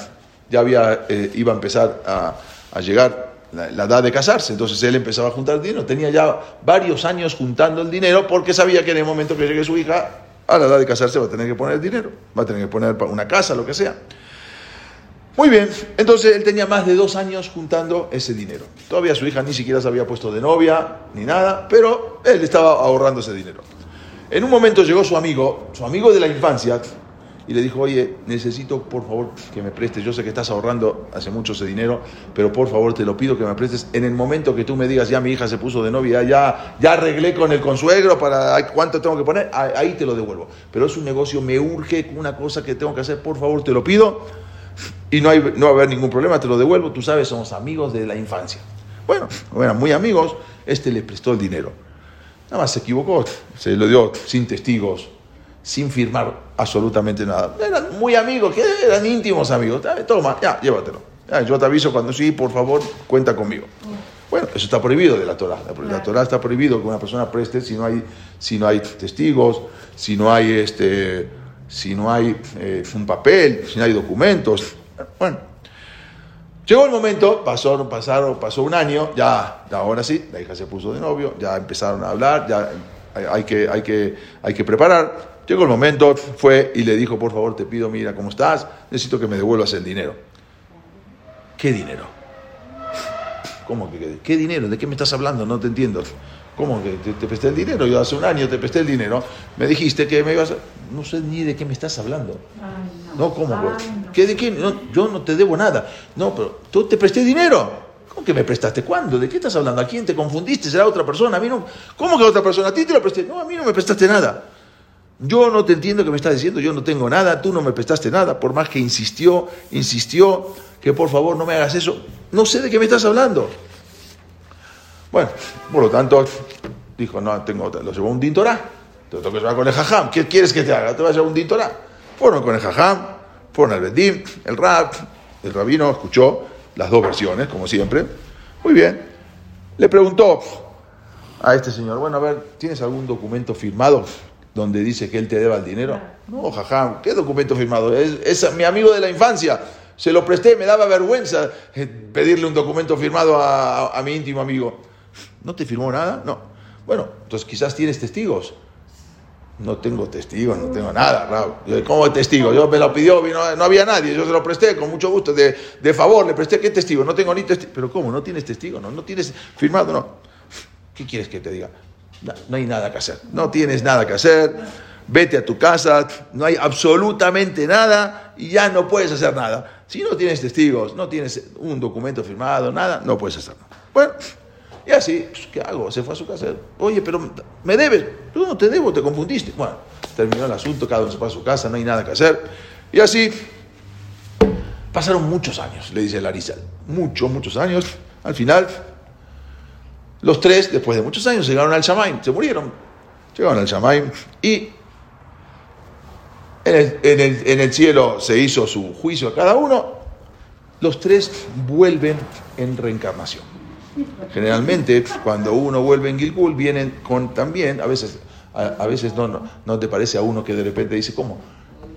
ya había, eh, iba a empezar a, llegar la, edad de casarse. Entonces él empezaba a juntar dinero. Tenía ya varios años juntando el dinero porque sabía que en el momento que llegue su hija a la edad de casarse va a tener que poner dinero, va a tener que poner una casa, lo que sea. Muy bien, entonces él tenía más de dos años juntando ese dinero. Todavía su hija ni siquiera se había puesto de novia ni nada, pero él estaba ahorrando ese dinero. En un momento llegó su amigo, su amigo de la infancia, y le dijo, oye, necesito por favor que me prestes, yo sé que estás ahorrando hace mucho ese dinero, pero por favor te lo pido que me prestes en el momento que tú me digas, ya mi hija se puso de novia, ya, ya arreglé con el consuegro para cuánto tengo que poner, ahí te lo devuelvo. Pero es un negocio, me urge una cosa que tengo que hacer, por favor te lo pido, y no, hay, no va a haber ningún problema, te lo devuelvo, tú sabes, somos amigos de la infancia. Bueno, eran muy amigos, este le prestó el dinero. Nada más se equivocó, se lo dio sin testigos, sin firmar absolutamente nada. Eran muy amigos, que eran íntimos amigos. Toma, ya, llévatelo. yo te aviso cuando sí, por favor, cuenta conmigo. Bueno, eso está prohibido de la Torah. La, la Torah está prohibido que una persona preste si no hay, si no hay testigos, si no hay, este, si no hay eh, un papel, si no hay documentos. Bueno, llegó el momento, pasó, pasaron, pasó un año, ya, ahora sí, la hija se puso de novio, ya empezaron a hablar, ya hay, que, hay, que, hay que preparar. Llegó el momento, fue y le dijo, por favor, te pido, mira cómo estás, necesito que me devuelvas el dinero. ¿Qué dinero? ¿Cómo que qué, dinero? ¿De qué me estás hablando? No te entiendo. ¿Cómo que te, presté el dinero? Yo hace un año te presté el dinero, me dijiste que me ibas a... No sé ni de qué me estás hablando. no. ¿cómo? ¿Qué de qué? yo no te debo nada. No, pero tú te presté dinero. ¿Cómo que me prestaste? ¿Cuándo? ¿De qué estás hablando? ¿A quién te confundiste? ¿Será otra persona? A mí no. ¿Cómo que otra persona? ¿A ti te lo presté? No, a mí no me prestaste nada. Yo no te entiendo que me estás diciendo, yo no tengo nada, tú no me prestaste nada, por más que insistió, insistió que por favor no me hagas eso. No sé de qué me estás hablando. Bueno, por lo tanto, dijo, no, tengo, lo llevó un dintorá, te lo tengo que llevar con el jajam, ¿qué quieres que te haga? Te vas a llevar un dintorá. Fueron con el jajam, fueron al bedim, el rab, el rabino escuchó las dos versiones, como siempre. Muy bien. Le preguntó a este señor, bueno, a ver, ¿tienes algún documento firmado donde dice que él te deba el dinero? No, jaja, ¿qué documento firmado? Es, mi amigo de la infancia. Se lo presté, me daba vergüenza eh, pedirle un documento firmado a, mi íntimo amigo. ¿No te firmó nada? No. Bueno, entonces quizás tienes testigos. No tengo testigos, no tengo nada, Raúl. ¿Cómo testigo? Yo me lo pidió, no, no, había nadie, yo se lo presté con mucho gusto, de, de favor, le presté, ¿qué testigo? No tengo ni testigo. ¿Pero cómo? ¿No tienes testigo? ¿No, no tienes firmado? No. ¿Qué quieres que te diga? No, hay nada que hacer. No tienes nada que hacer. Vete a tu casa. No hay absolutamente nada y ya no puedes hacer nada. Si no tienes testigos, no tienes un documento firmado, nada, no puedes hacer nada. Bueno, y así, pues, ¿qué hago? Se fue a su casa. Oye, pero me debes. Yo no te debo, te confundiste. Bueno, terminó el asunto, cada uno se fue a su casa, no hay nada que hacer. Y así, pasaron muchos años, le dice Larisa. Muchos, muchos años. Al final, los tres, después de muchos años, llegaron al Shamaim, se murieron. Llegaron al Shamaim y en el, cielo se hizo su juicio a cada uno. Los tres vuelven en reencarnación. Generalmente, cuando uno vuelve en Gilgul, vienen con también, a veces, a, veces no, no, no te parece a uno que de repente dice, ¿cómo?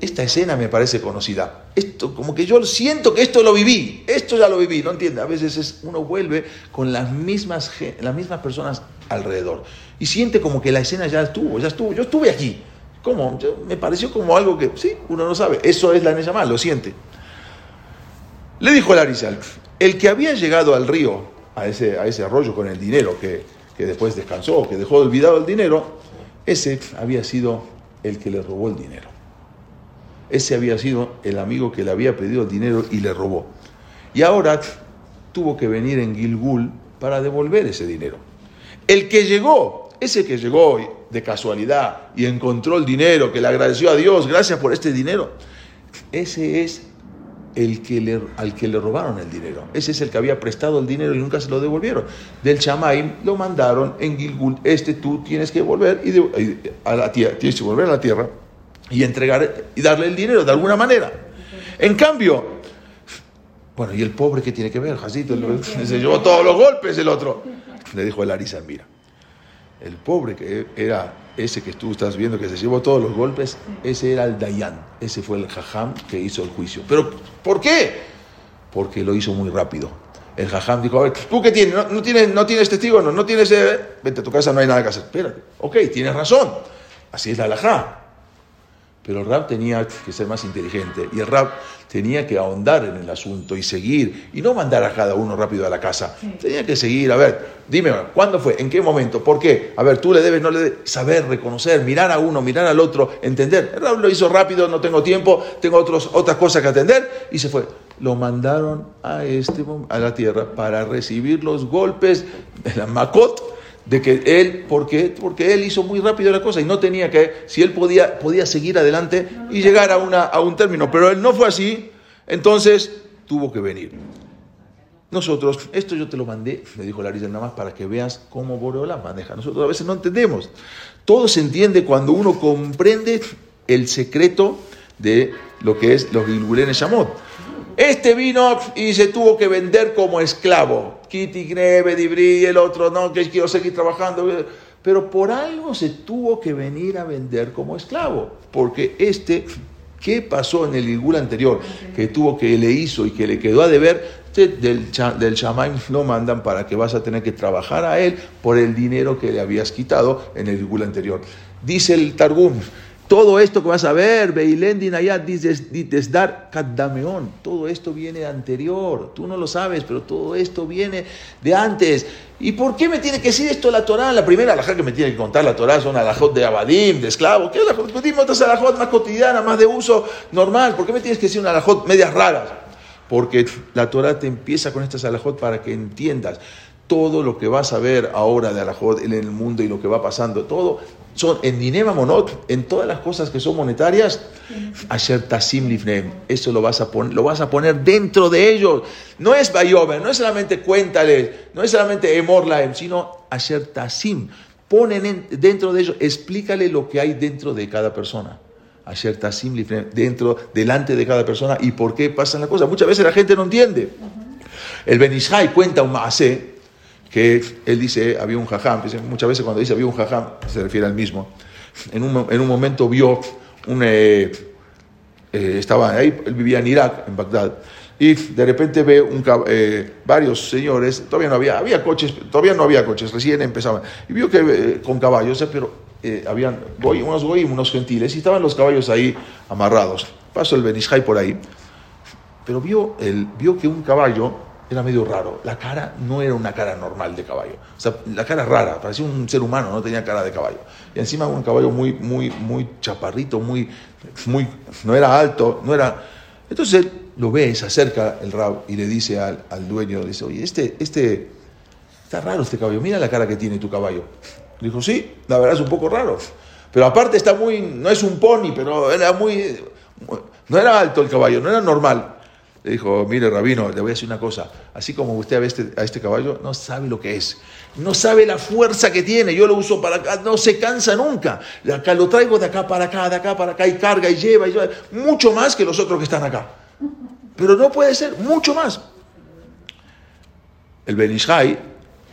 Esta escena me parece conocida. Esto, como que yo siento que esto lo viví, esto ya lo viví, ¿no entiende? A veces es, uno vuelve con las mismas, las mismas personas alrededor y siente como que la escena ya estuvo, ya estuvo, yo estuve aquí. ¿Cómo? me pareció como algo que, sí, uno no sabe, eso es la Neyamá, lo siente. Le dijo el el que había llegado al río, a ese, a ese arroyo con el dinero, que, que después descansó, que dejó olvidado el dinero, ese había sido el que le robó el dinero. Ese había sido el amigo que le había pedido el dinero y le robó. Y ahora tuvo que venir en Gilgul para devolver ese dinero. El que llegó, ese que llegó de casualidad y encontró el dinero, que le agradeció a Dios, gracias por este dinero, ese es el que le, al que le robaron el dinero. Ese es el que había prestado el dinero y nunca se lo devolvieron. Del Chamaim lo mandaron en Gilgul. Este tú tienes que volver y a la tierra, tienes que volver a la tierra y entregar y darle el dinero de alguna manera. En cambio, bueno, ¿y el pobre qué tiene que ver? Jacito, se llevó todos los golpes el otro. Le dijo el Arisa, mira, el pobre que era ese que tú estás viendo que se llevó todos los golpes, ese era el Dayan, ese fue el Jajam que hizo el juicio. ¿Pero por qué? Porque lo hizo muy rápido. El Jajam dijo, a ver, ¿tú qué tienes? ¿No, tienes, no tienes testigo? No, no tienes... Eh, vete a tu casa, no hay nada que hacer. Espérate, ok, tienes razón. Así es la halajá. Pero el rap tenía que ser más inteligente y el rap tenía que ahondar en el asunto y seguir y no mandar a cada uno rápido a la casa. Tenía que seguir, a ver, dime, ¿cuándo fue? ¿En qué momento? ¿Por qué? A ver, tú le debes, no le debes, saber, reconocer, mirar a uno, mirar al otro, entender. El rap lo hizo rápido, no tengo tiempo, tengo otros, otras cosas que atender y se fue. Lo mandaron a, este, a la tierra para recibir los golpes de la Makot de que él, ¿por qué? Porque él hizo muy rápido la cosa y no tenía que, si él podía, podía seguir adelante y llegar a, una, a un término, pero él no fue así, entonces tuvo que venir. Nosotros, esto yo te lo mandé, me dijo Larissa nada más para que veas cómo la maneja. Nosotros a veces no entendemos. Todo se entiende cuando uno comprende el secreto de lo que es los Gilgulenes Shamot. Este vino y se tuvo que vender como esclavo. Kitty Greve, Dibri, el otro, no, que quiero seguir trabajando. Pero por algo se tuvo que venir a vender como esclavo, porque este, ¿qué pasó en el Igul anterior? Que tuvo que le hizo y que le quedó a deber, del, del Shamaim lo mandan para que vas a tener que trabajar a él por el dinero que le habías quitado en el Igul anterior. Dice el Targum, todo esto que vas a ver, Beilendin allá, dices dar Kaddameón, todo esto viene de anterior, tú no lo sabes, pero todo esto viene de antes. ¿Y por qué me tiene que decir esto la Torah? La primera alajá que me tiene que contar la Torah son alajot de abadim, de esclavo. ¿Qué alajot? Dime otras alajot más cotidiana, más de uso normal. ¿Por qué me tienes que decir una alajot medias raras? Porque la Torah te empieza con estas alajot para que entiendas todo lo que vas a ver ahora de alajot en el mundo y lo que va pasando, todo son en Dinema Monot, en todas las cosas que son monetarias, Asher Tasim Lifnem. Eso lo vas, a poner, lo vas a poner dentro de ellos. No es Bayomer, no es solamente cuéntales, no es solamente Emorlaem, sino Asher Tasim. Ponen dentro de ellos, explícale lo que hay dentro de cada persona. Asher Tasim Lifnem, dentro, delante de cada persona y por qué pasan las cosas. Muchas veces la gente no entiende. El Benishai cuenta un maasé que él dice, había un jajam, muchas veces cuando dice había un jajam, se refiere al mismo. En un, en un momento vio, un, eh, eh, estaba ahí, él vivía en Irak, en Bagdad, y de repente ve un, eh, varios señores, todavía no había, había coches, todavía no había coches, recién empezaban, y vio que con caballos, pero habían unos goyim, unos gentiles, y estaban los caballos ahí amarrados. Pasó el Benishai por ahí, pero vio, el, vio que un caballo era medio raro. La cara no era una cara normal de caballo. O sea, la cara rara, parecía un ser humano, no tenía cara de caballo. Y encima un caballo muy, muy, muy chaparrito, muy, muy, no era alto, no era... Entonces lo ve, se acerca el rab y le dice al, al dueño, dice, oye, este, este, está raro este caballo, mira la cara que tiene tu caballo. Dijo, sí, la verdad es un poco raro. Pero aparte está muy, no es un pony, pero era muy, no era alto el caballo, no era normal. Le dijo, mire, rabino, le voy a decir una cosa. Así como usted ve este, a este caballo, no sabe lo que es. No sabe la fuerza que tiene. Yo lo uso para acá, no se cansa nunca. Acá lo traigo de acá para acá, de acá para acá, y carga y lleva, y lleva. Mucho más que los otros que están acá. Pero no puede ser, mucho más. El Benishai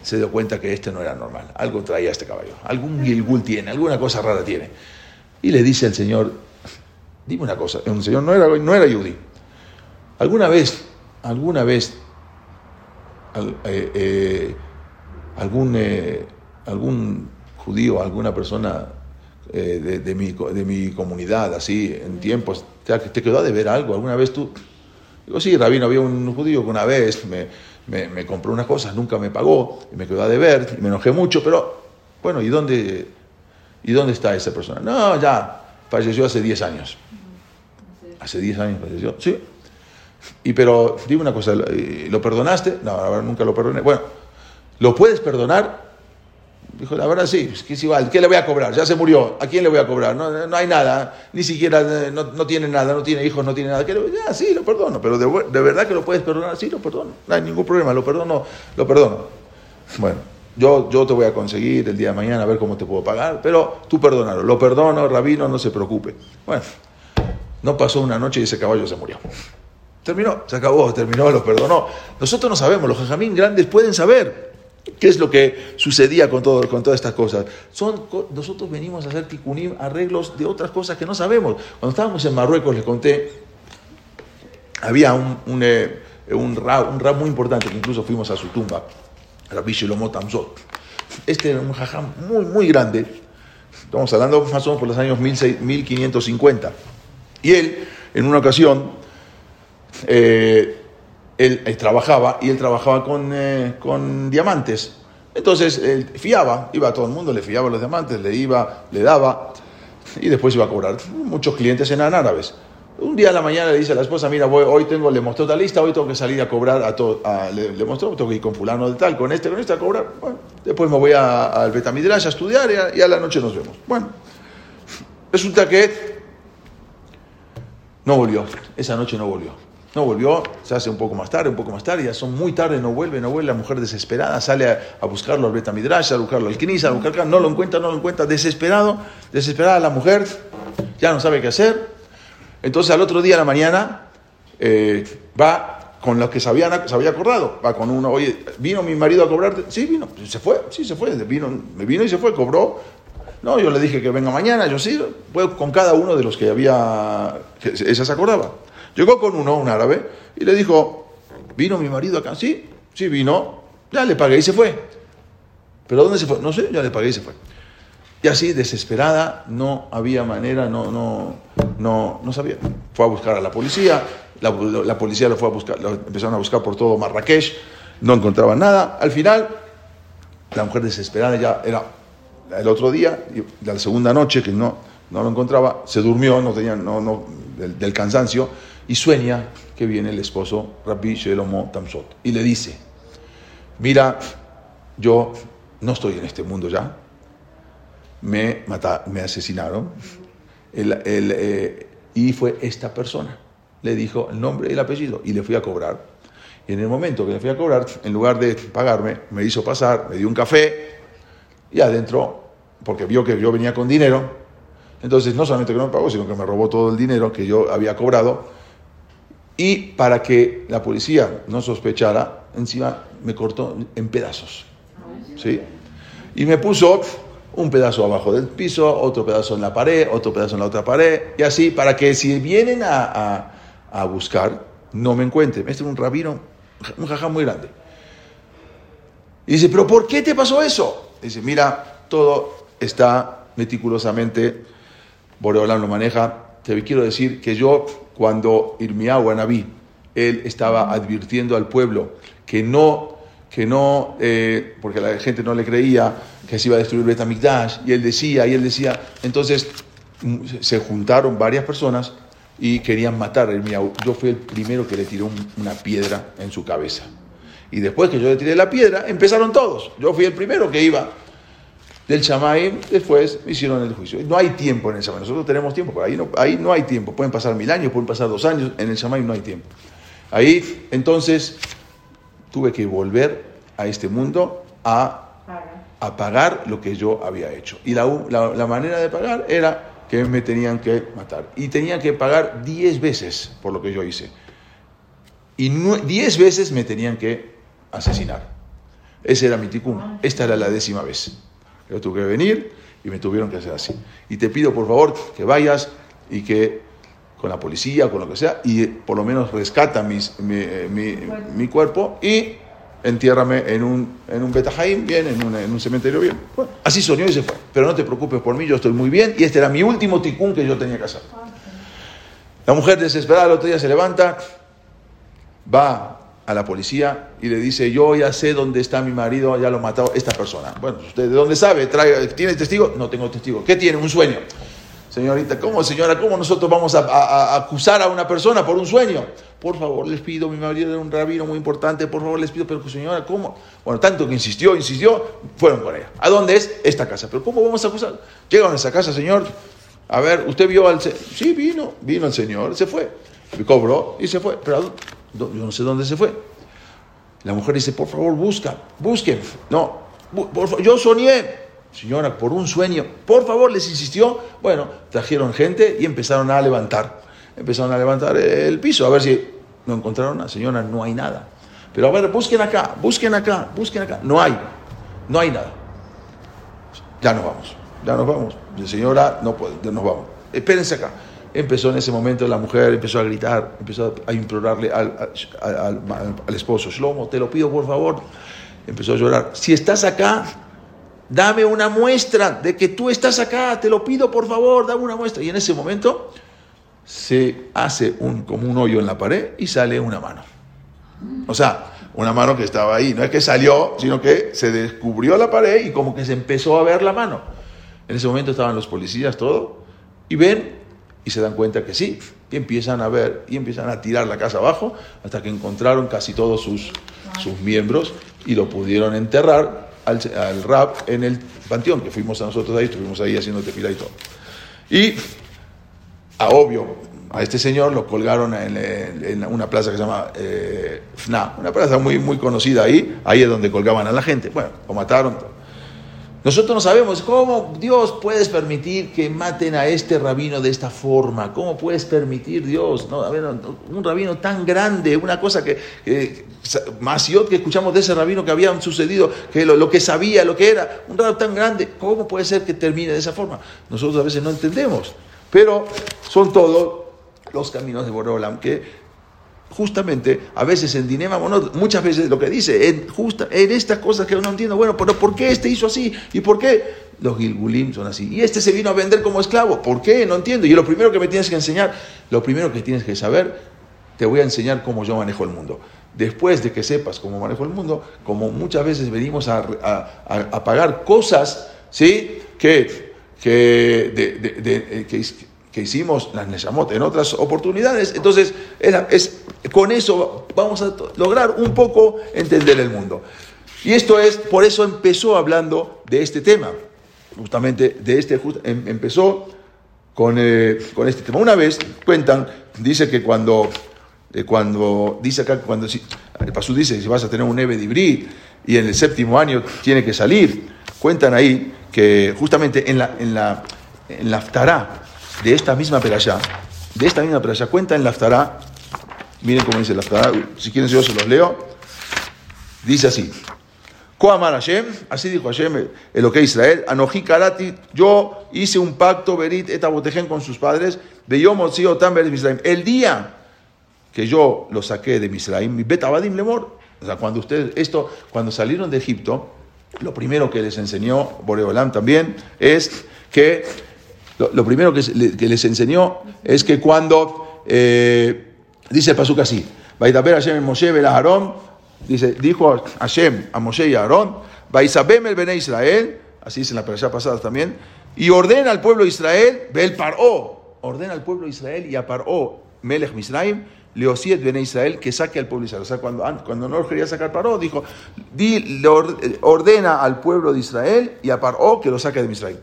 se dio cuenta que este no era normal. Algo traía este caballo. Algún gilgul tiene, alguna cosa rara tiene. Y le dice al Señor, dime una cosa. El Señor no era, no era ¿Alguna vez, alguna vez, eh, eh, algún, eh, algún judío, alguna persona de, mi, de, mi, comunidad, así, en tiempos, te, te quedó de ver algo? ¿Alguna vez tú? Digo, sí, Rabino, había un judío que una vez me, me, compró unas cosas, nunca me pagó, y me quedó de ver, y me enojé mucho, pero, bueno, ¿y dónde, ¿y dónde está esa persona? No, ya, falleció hace 10 años. Hace 10 años falleció, sí. Y pero, dime una cosa, ¿lo perdonaste? No, la verdad nunca lo perdoné. Bueno, ¿lo puedes perdonar? Dijo, la verdad sí, es que es igual, ¿qué le voy a cobrar? Ya se murió, ¿a quién le voy a cobrar? No, no hay nada, ni siquiera, no, no, tiene nada, no tiene hijos, no tiene nada. Ya, sí, lo perdono, pero de, de, verdad que lo puedes perdonar, sí, lo perdono, no hay ningún problema, lo perdono, lo perdono. Bueno, yo, yo te voy a conseguir el día de mañana a ver cómo te puedo pagar, pero tú perdónalo, lo perdono, rabino, no se preocupe. Bueno, no pasó una noche y ese caballo se murió. Terminó, se acabó, terminó, lo perdonó. Nosotros no sabemos, los jajamín grandes pueden saber qué es lo que sucedía con, todo, con todas estas cosas. Son, nosotros venimos a hacer tikunim, arreglos de otras cosas que no sabemos. Cuando estábamos en Marruecos, les conté, había un, un, eh, un, rab, muy importante que incluso fuimos a su tumba, Rabbi Shlomo Tamzot. Este era un jajam muy, muy grande. Estamos hablando más o menos por los años 1550. Y él, en una ocasión, eh, él, trabajaba y él trabajaba con, eh, con diamantes. Entonces él fiaba, iba a todo el mundo, le fiaba los diamantes, le iba, le daba y después iba a cobrar. Muchos clientes eran árabes. Un día a la mañana le dice a la esposa, mira, hoy tengo, le mostró esta lista, hoy tengo que salir a cobrar a todo, le, mostró, tengo que ir con fulano de tal, con este, con este a cobrar. Bueno, después me voy al Betamidrash a estudiar y y a la noche nos vemos. Bueno, resulta que no volvió, esa noche no volvió. No volvió, se hace un poco más tarde, un poco más tarde, ya son muy tarde, no vuelve, no vuelve, la mujer desesperada sale a, buscarlo al Betamidrash, a buscarlo al a buscar, no lo encuentra, no lo encuentra, desesperado, desesperada la mujer, ya no sabe qué hacer. Entonces al otro día la mañana eh, va con lo que se, habían, se había acordado. Va con uno, oye, ¿vino mi marido a cobrarte? Sí, vino, se fue, sí, se fue, vino, me vino y se fue, cobró. No, yo le dije que venga mañana, yo sí, fue con cada uno de los que había, que ella se acordaba. Llegó con uno, un árabe, y le dijo, ¿vino mi marido acá? Sí, sí vino, ya le pagué y se fue. ¿Pero dónde se fue? No sé, ya le pagué y se fue. Y así, desesperada, no había manera, no, no, no, no sabía. Fue a buscar a la policía, la, policía lo fue a buscar, lo empezaron a buscar por todo Marrakech, no encontraban nada. Al final, la mujer desesperada ya era el otro día, la segunda noche que no, no lo encontraba, se durmió, no tenía, no, no, del, cansancio, y sueña que viene el esposo Rabbi Shelomo Tamsot y le dice, mira, yo no estoy en este mundo ya, me, me asesinaron, eh, y fue esta persona le dijo el nombre y el apellido y le fui a cobrar. Y en el momento que le fui a cobrar, en lugar de pagarme, me hizo pasar, me dio un café y adentro, porque vio que yo venía con dinero, entonces no solamente que no me pagó, sino que me robó todo el dinero que yo había cobrado. Y para que la policía no sospechara, encima me cortó en pedazos. ¿Sí? Y me puso un pedazo abajo del piso, otro pedazo en la pared, otro pedazo en la otra pared, y así, para que si vienen a a buscar, no me encuentre. Este es un rabino, un jajá muy grande. Y dice, pero ¿por qué te pasó eso? Dice, mira, todo está meticulosamente, Boreolam lo maneja. Te quiero decir que yo, cuando Irmiyahu Naví, él estaba advirtiendo al pueblo que no, que no, eh, porque la gente no le creía que se iba a destruir Betamikdash, y él decía, y él decía, entonces mm, se juntaron varias personas y querían matar a Irmiyahu. Yo fui el primero que le tiró una piedra en su cabeza. Y después que yo le tiré la piedra, empezaron todos. Yo fui el primero que iba del Shamaim, después me hicieron el juicio. No hay tiempo en el Shamaim, nosotros tenemos tiempo, pero ahí no, ahí no hay tiempo. Pueden pasar mil años, pueden pasar dos años, en el Shamaim no hay tiempo. Ahí, entonces, tuve que volver a este mundo a, a pagar lo que yo había hecho. Y la, la, la manera de pagar era que me tenían que matar. Y tenían que pagar diez veces por lo que yo hice. Y diez veces me tenían que asesinar. Ese era mi ticún. Esta era la décima vez. Yo tuve que venir y me tuvieron que hacer así. Y te pido por favor que vayas y que con la policía, con lo que sea, y por lo menos rescata mis, mi, mi, mi cuerpo y entiérrame en un, en un Betajaim, bien, en un, en un cementerio, bien. así soñó y se fue. Pero no te preocupes por mí, yo estoy muy bien y este era mi último ticún que yo tenía que hacer. La mujer desesperada el otro día se levanta, va a la policía y le dice, yo ya sé dónde está mi marido, ya lo ha matado esta persona. Bueno, ¿usted de dónde sabe? ¿Tiene testigo? No tengo testigo. ¿Qué tiene? Un sueño. Señorita, ¿cómo, señora? ¿Cómo nosotros vamos a, acusar a una persona por un sueño? Por favor, les pido, mi marido era un rabino muy importante, por favor, les pido, pero señora, ¿cómo? Bueno, tanto que insistió, insistió, fueron con ella. ¿A dónde es? Esta casa. Pero ¿cómo vamos a acusar? Llegaron a esa casa, señor. A ver, ¿usted vio al? Sí, vino, vino el señor, se fue. Me cobró y se fue. Pero yo no sé dónde se fue. La mujer dice, por favor, busca, busquen. No, por yo soñé señora, por un sueño, por favor, les insistió. Bueno, trajeron gente y empezaron a levantar. Empezaron a levantar el piso, a ver si no encontraron a señora, no hay nada. Pero a ver, busquen acá, busquen acá, busquen acá. No hay, no hay nada. Ya nos vamos, ya nos vamos. Señora, no puede, nos vamos. Espérense acá. Empezó en ese momento la mujer, empezó a gritar, empezó a implorarle al, al, esposo, Shlomo, te lo pido por favor. Empezó a llorar. Si estás acá, dame una muestra de que tú estás acá, te lo pido por favor, dame una muestra. Y en ese momento se hace un, como un hoyo en la pared y sale una mano. O sea, una mano que estaba ahí, no es que salió, sino que se descubrió la pared y como que se empezó a ver la mano. En ese momento estaban los policías, todo, y ven y se dan cuenta que sí, y empiezan a ver y empiezan a tirar la casa abajo hasta que encontraron casi todos sus, sus miembros y lo pudieron enterrar al, rap en el panteón, que fuimos a nosotros ahí, estuvimos ahí haciendo tefila y todo. Y, a obvio, a este señor lo colgaron en, una plaza que se llama eh, FNA, una plaza muy, muy conocida ahí, ahí es donde colgaban a la gente. Bueno, lo mataron. Nosotros no sabemos cómo Dios puedes permitir que maten a este rabino de esta forma. ¿Cómo puedes permitir Dios? Un rabino tan grande, una cosa que, que que escuchamos de ese rabino que había sucedido, que lo, que sabía, lo que era, un rabino tan grande, ¿cómo puede ser que termine de esa forma? Nosotros a veces no entendemos, pero son todos los caminos de Borolam que justamente a veces en Dinema muchas veces lo que dice, en, estas cosas que no entiendo, bueno, pero ¿por qué este hizo así? ¿Y por qué? Los Gilgulim son así. Y este se vino a vender como esclavo. ¿Por qué? No entiendo. Y lo primero que me tienes que enseñar, lo primero que tienes que saber, te voy a enseñar cómo yo manejo el mundo. Después de que sepas cómo manejo el mundo, como muchas veces venimos a, pagar cosas, ¿sí? Que, de, que, que hicimos las Neshamot en otras oportunidades. Entonces, es, con eso vamos a lograr un poco entender el mundo. Y esto es, por eso empezó hablando de este tema. Justamente de este, em, empezó con, eh, con este tema. Una vez cuentan, dice que cuando, eh, cuando dice acá, cuando el Pasú dice si vas a tener un Ibrí y en el séptimo año tiene que salir, cuentan ahí que justamente en la, en la, en la de esta misma perashá, de esta misma perashá, cuenta en la Aftará, miren cómo dice la Aftará, si quieren yo se los leo, dice así, Koamar Hashem, así dijo Hashem, el que Israel, Anoji Karati, yo hice un pacto, Berit etabotejen con sus padres, el día que yo lo saqué de Misraim, mi Betabadim Lemor, o sea, cuando ustedes, esto, cuando salieron de Egipto, lo primero que les enseñó Boreolam también es que lo, primero que, les enseñó es que cuando, eh, dice el así, Vaitaper Hashem Moshe Aarón, dice, dijo Hashem a Moshe y a Aarón, Vaisabem el Bene Israel, así dice en la perashá pasada también, y ordena al pueblo de Israel, Bel Paró, ordena al pueblo de Israel y a Paró, Melech Misraim, Leosiet Bene Israel, que saque al pueblo de Israel. O sea, cuando, cuando no quería sacar Paró, dijo, di, ordena al pueblo de Israel y a Paró que lo saque de Israel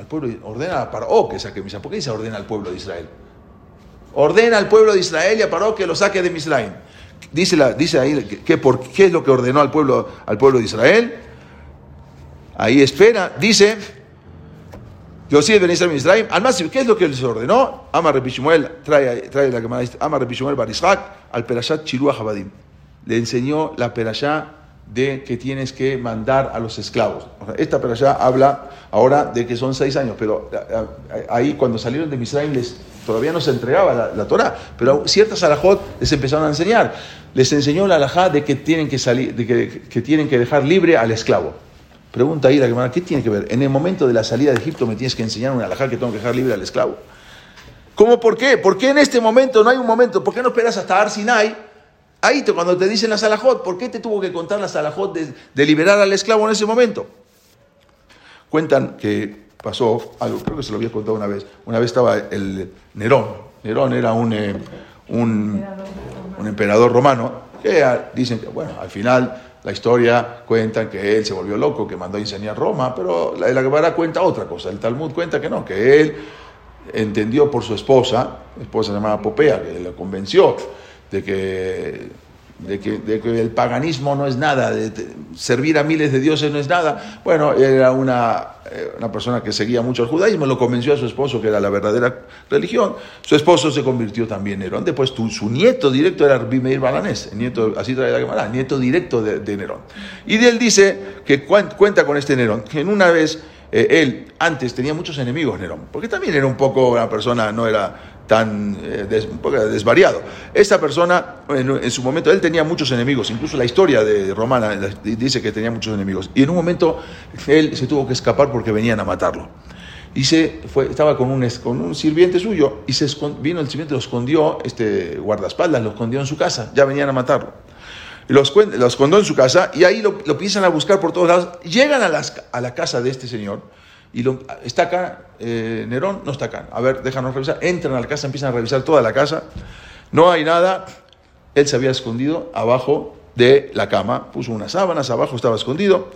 al pueblo, ordena a Paró que saque Misraim. ¿Por qué dice ordena al pueblo de Israel? Ordena al pueblo de Israel y a Paró que lo saque de Misraim. Dice, la, dice ahí que, por, qué es lo que ordenó al pueblo, al pueblo de Israel. Ahí espera, dice, Yosef ben Israel Misraim, al más, ¿qué es lo que les ordenó? Ama Repishimuel, trae, trae la que Ama Repishimuel Barishak, al Perashat Chilua Habadim. Le enseñó la Perashá de que tienes que mandar a los esclavos. Esta perashá habla ahora de que son seis años, pero ahí cuando salieron de Misraim les, todavía no se entregaba la, Torah, pero ciertas alajot les empezaron a enseñar. Les enseñó la alajá de que tienen que, salir, de que, tienen que dejar libre al esclavo. Pregunta ahí la hermana, ¿qué tiene que ver? En el momento de la salida de Egipto me tienes que enseñar una alajá que tengo que dejar libre al esclavo. ¿Cómo por qué? ¿Por qué en este momento no hay un momento? ¿Por qué no esperas hasta Arsinai Ahí te, cuando te dicen la salajot, ¿por qué te tuvo que contar la salajot de, liberar al esclavo en ese momento? Cuentan que pasó algo, creo que se lo había contado una vez. Una vez estaba el Nerón. Nerón era un, eh, un, emperador romano que dicen que, bueno, al final la historia cuenta que él se volvió loco, que mandó a enseñar Roma, pero la, la cuenta otra cosa. El Talmud cuenta que no, que él entendió por su esposa, esposa llamada Popea, que le convenció de que, de que, de que, el paganismo no es nada, de, servir a miles de dioses no es nada. Bueno, era una, eh, una, persona que seguía mucho el judaísmo, lo convenció a su esposo que era la verdadera religión. Su esposo se convirtió también en Nerón. Después su nieto directo era Bimeir Balanés, nieto, así trae la Gemara, nieto directo de, Nerón. Y de él dice que cuenta con este Nerón, que en una vez eh, él antes tenía muchos enemigos, Nerón, porque también era un poco una persona, no era tan eh, desvariado. Esta persona, en, su momento, él tenía muchos enemigos, incluso la historia de Romana dice que tenía muchos enemigos. Y en un momento él se tuvo que escapar porque venían a matarlo. Y se fue, estaba con un, con un sirviente suyo y se vino el sirviente, lo escondió, este guardaespaldas, lo escondió en su casa, ya venían a matarlo. Y lo, escondió en su casa y ahí lo, lo empiezan a buscar por todos lados. Llegan a, las, a la casa de este señor y lo, está acá, eh, Nerón no está acá. A ver, déjanos revisar. Entran a la casa, empiezan a revisar toda la casa. No hay nada. Él se había escondido abajo de la cama. Puso unas sábanas, abajo estaba escondido.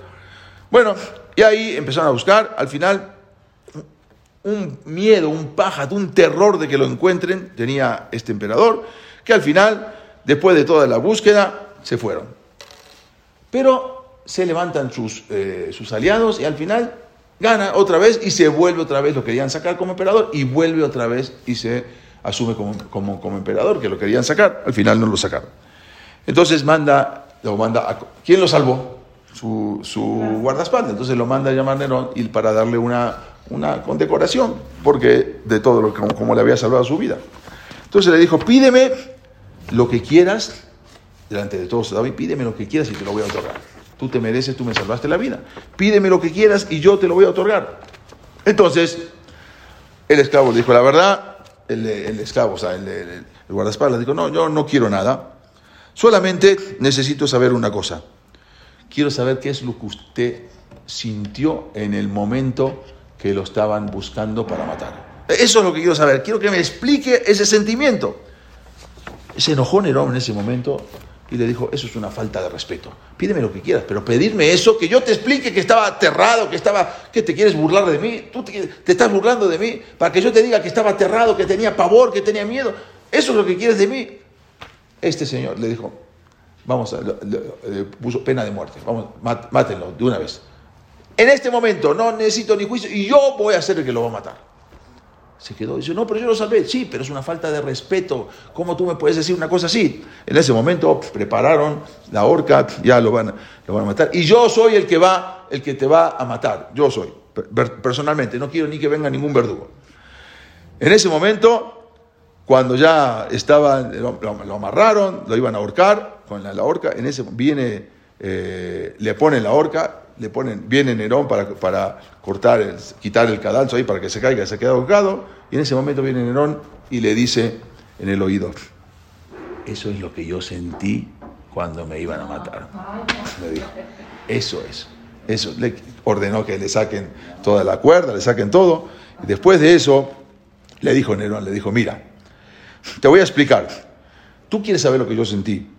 Bueno, y ahí empezaron a buscar. Al final, un miedo, un pájaro, un terror de que lo encuentren tenía este emperador, que al final, después de toda la búsqueda, se fueron. Pero se levantan sus, eh, sus aliados y al final gana otra vez y se vuelve otra vez, lo querían sacar como emperador y vuelve otra vez y se asume como, como, como emperador, que lo querían sacar, al final no lo sacaron. Entonces manda, lo manda a, ¿quién lo salvó? Su, su guardaespaldas, entonces lo manda a llamar Nerón y para darle una, una condecoración, porque de todo lo que como, como le había salvado su vida. Entonces le dijo, pídeme lo que quieras, delante de todos, David, pídeme lo que quieras y te lo voy a otorgar. Tú te mereces, tú me salvaste la vida. Pídeme lo que quieras y yo te lo voy a otorgar. Entonces, el esclavo le dijo, la verdad, el, esclavo, o sea, el, el, el guardaespaldas dijo, no, yo no quiero nada. Solamente necesito saber una cosa. Quiero saber qué es lo que usted sintió en el momento que lo estaban buscando para matar. Eso es lo que quiero saber. Quiero que me explique ese sentimiento. Se enojó Nerón en ese momento y le dijo, eso es una falta de respeto. Pídeme lo que quieras, pero pedirme eso, que yo te explique que estaba aterrado, que estaba, que te quieres burlar de mí, tú te, estás burlando de mí, para que yo te diga que estaba aterrado, que tenía pavor, que tenía miedo. Eso es lo que quieres de mí. Este señor le dijo, vamos a, le puso pena de muerte, vamos, mátenlo de una vez. En este momento no necesito ni juicio y yo voy a ser el que lo va a matar. Se quedó, dice, no, pero yo lo salvé. Sí, pero es una falta de respeto. ¿Cómo tú me puedes decir una cosa así? En ese momento prepararon la horca, ya lo van, lo van a matar. Y yo soy el que va, el que te va a matar. Yo soy, personalmente. No quiero ni que venga ningún verdugo. En ese momento, cuando ya estaba, lo, amarraron, lo iban a ahorcar con la, la horca, en ese viene, eh, le ponen la horca, le ponen, viene Nerón para, para cortar, el, quitar el cadalso ahí para que se caiga, se queda ahorcado, y en ese momento viene Nerón y le dice en el oído, eso es lo que yo sentí cuando me iban a matar. Le dijo, eso es. Eso, le ordenó que le saquen toda la cuerda, le saquen todo, y después de eso, le dijo Nerón, le dijo, mira, te voy a explicar, tú quieres saber lo que yo sentí,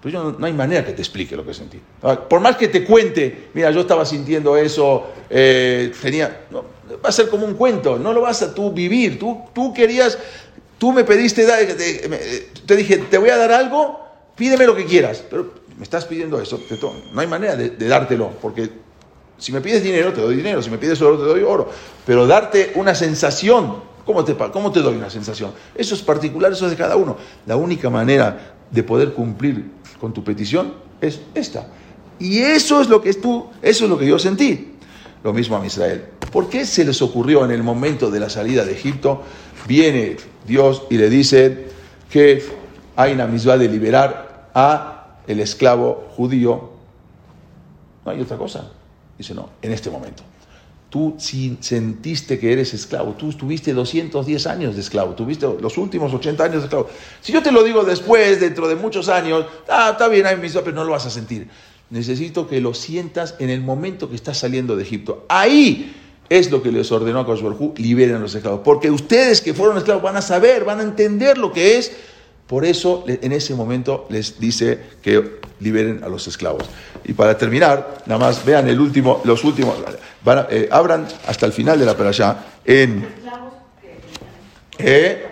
pues yo no, hay manera que te explique lo que sentí. Por más que te cuente, mira, yo estaba sintiendo eso, eh, tenía, no, va a ser como un cuento, no lo vas a tú vivir. Tú, tú querías, tú me pediste, te dije, te voy a dar algo, pídeme lo que quieras, pero me estás pidiendo eso, no hay manera de, de dártelo, porque si me pides dinero, te doy dinero, si me pides oro, te doy oro, pero darte una sensación, ¿cómo te, cómo te doy una sensación? Eso es particular, eso es de cada uno. La única manera de poder cumplir con tu petición es esta. Y eso es lo que tú, eso es lo que yo sentí. Lo mismo a Israel. ¿Por qué se les ocurrió en el momento de la salida de Egipto? Viene Dios y le dice que hay una misma de liberar a el esclavo judío. No hay otra cosa. Dice, no, en este momento. Tú si sentiste que eres esclavo, tú tuviste 210 años de esclavo, tuviste los últimos 80 años de esclavo. Si yo te lo digo después, dentro de muchos años, ah, está bien, pero no lo vas a sentir. Necesito que lo sientas en el momento que estás saliendo de Egipto. Ahí es lo que les ordenó a Koshberhu, liberen a los esclavos. Porque ustedes que fueron esclavos van a saber, van a entender lo que es. Por eso en ese momento les dice que liberen a los esclavos. Y para terminar, nada más vean el último, los últimos, van a, eh, abran hasta el final de la perashá en... ¿Eh?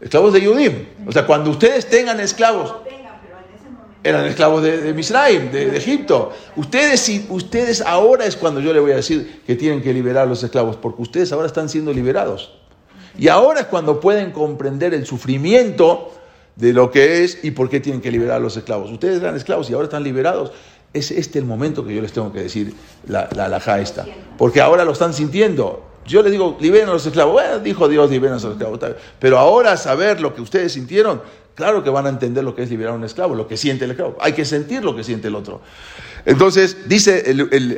Esclavos de Yudim. O sea, cuando ustedes tengan esclavos, eran esclavos de, Misraim, de, de, Egipto. Ustedes, ustedes ahora es cuando yo le voy a decir que tienen que liberar a los esclavos, porque ustedes ahora están siendo liberados. Y ahora es cuando pueden comprender el sufrimiento de lo que es y por qué tienen que liberar a los esclavos. Ustedes eran esclavos y ahora están liberados. Es este el momento que yo les tengo que decir la, la esta. Porque ahora lo están sintiendo. Yo les digo, liberen a los esclavos. Bueno, dijo Dios, liberen a los esclavos. Pero ahora saber lo que ustedes sintieron, claro que van a entender lo que es liberar a un esclavo, lo que siente el esclavo. Hay que sentir lo que siente el otro. Entonces, dice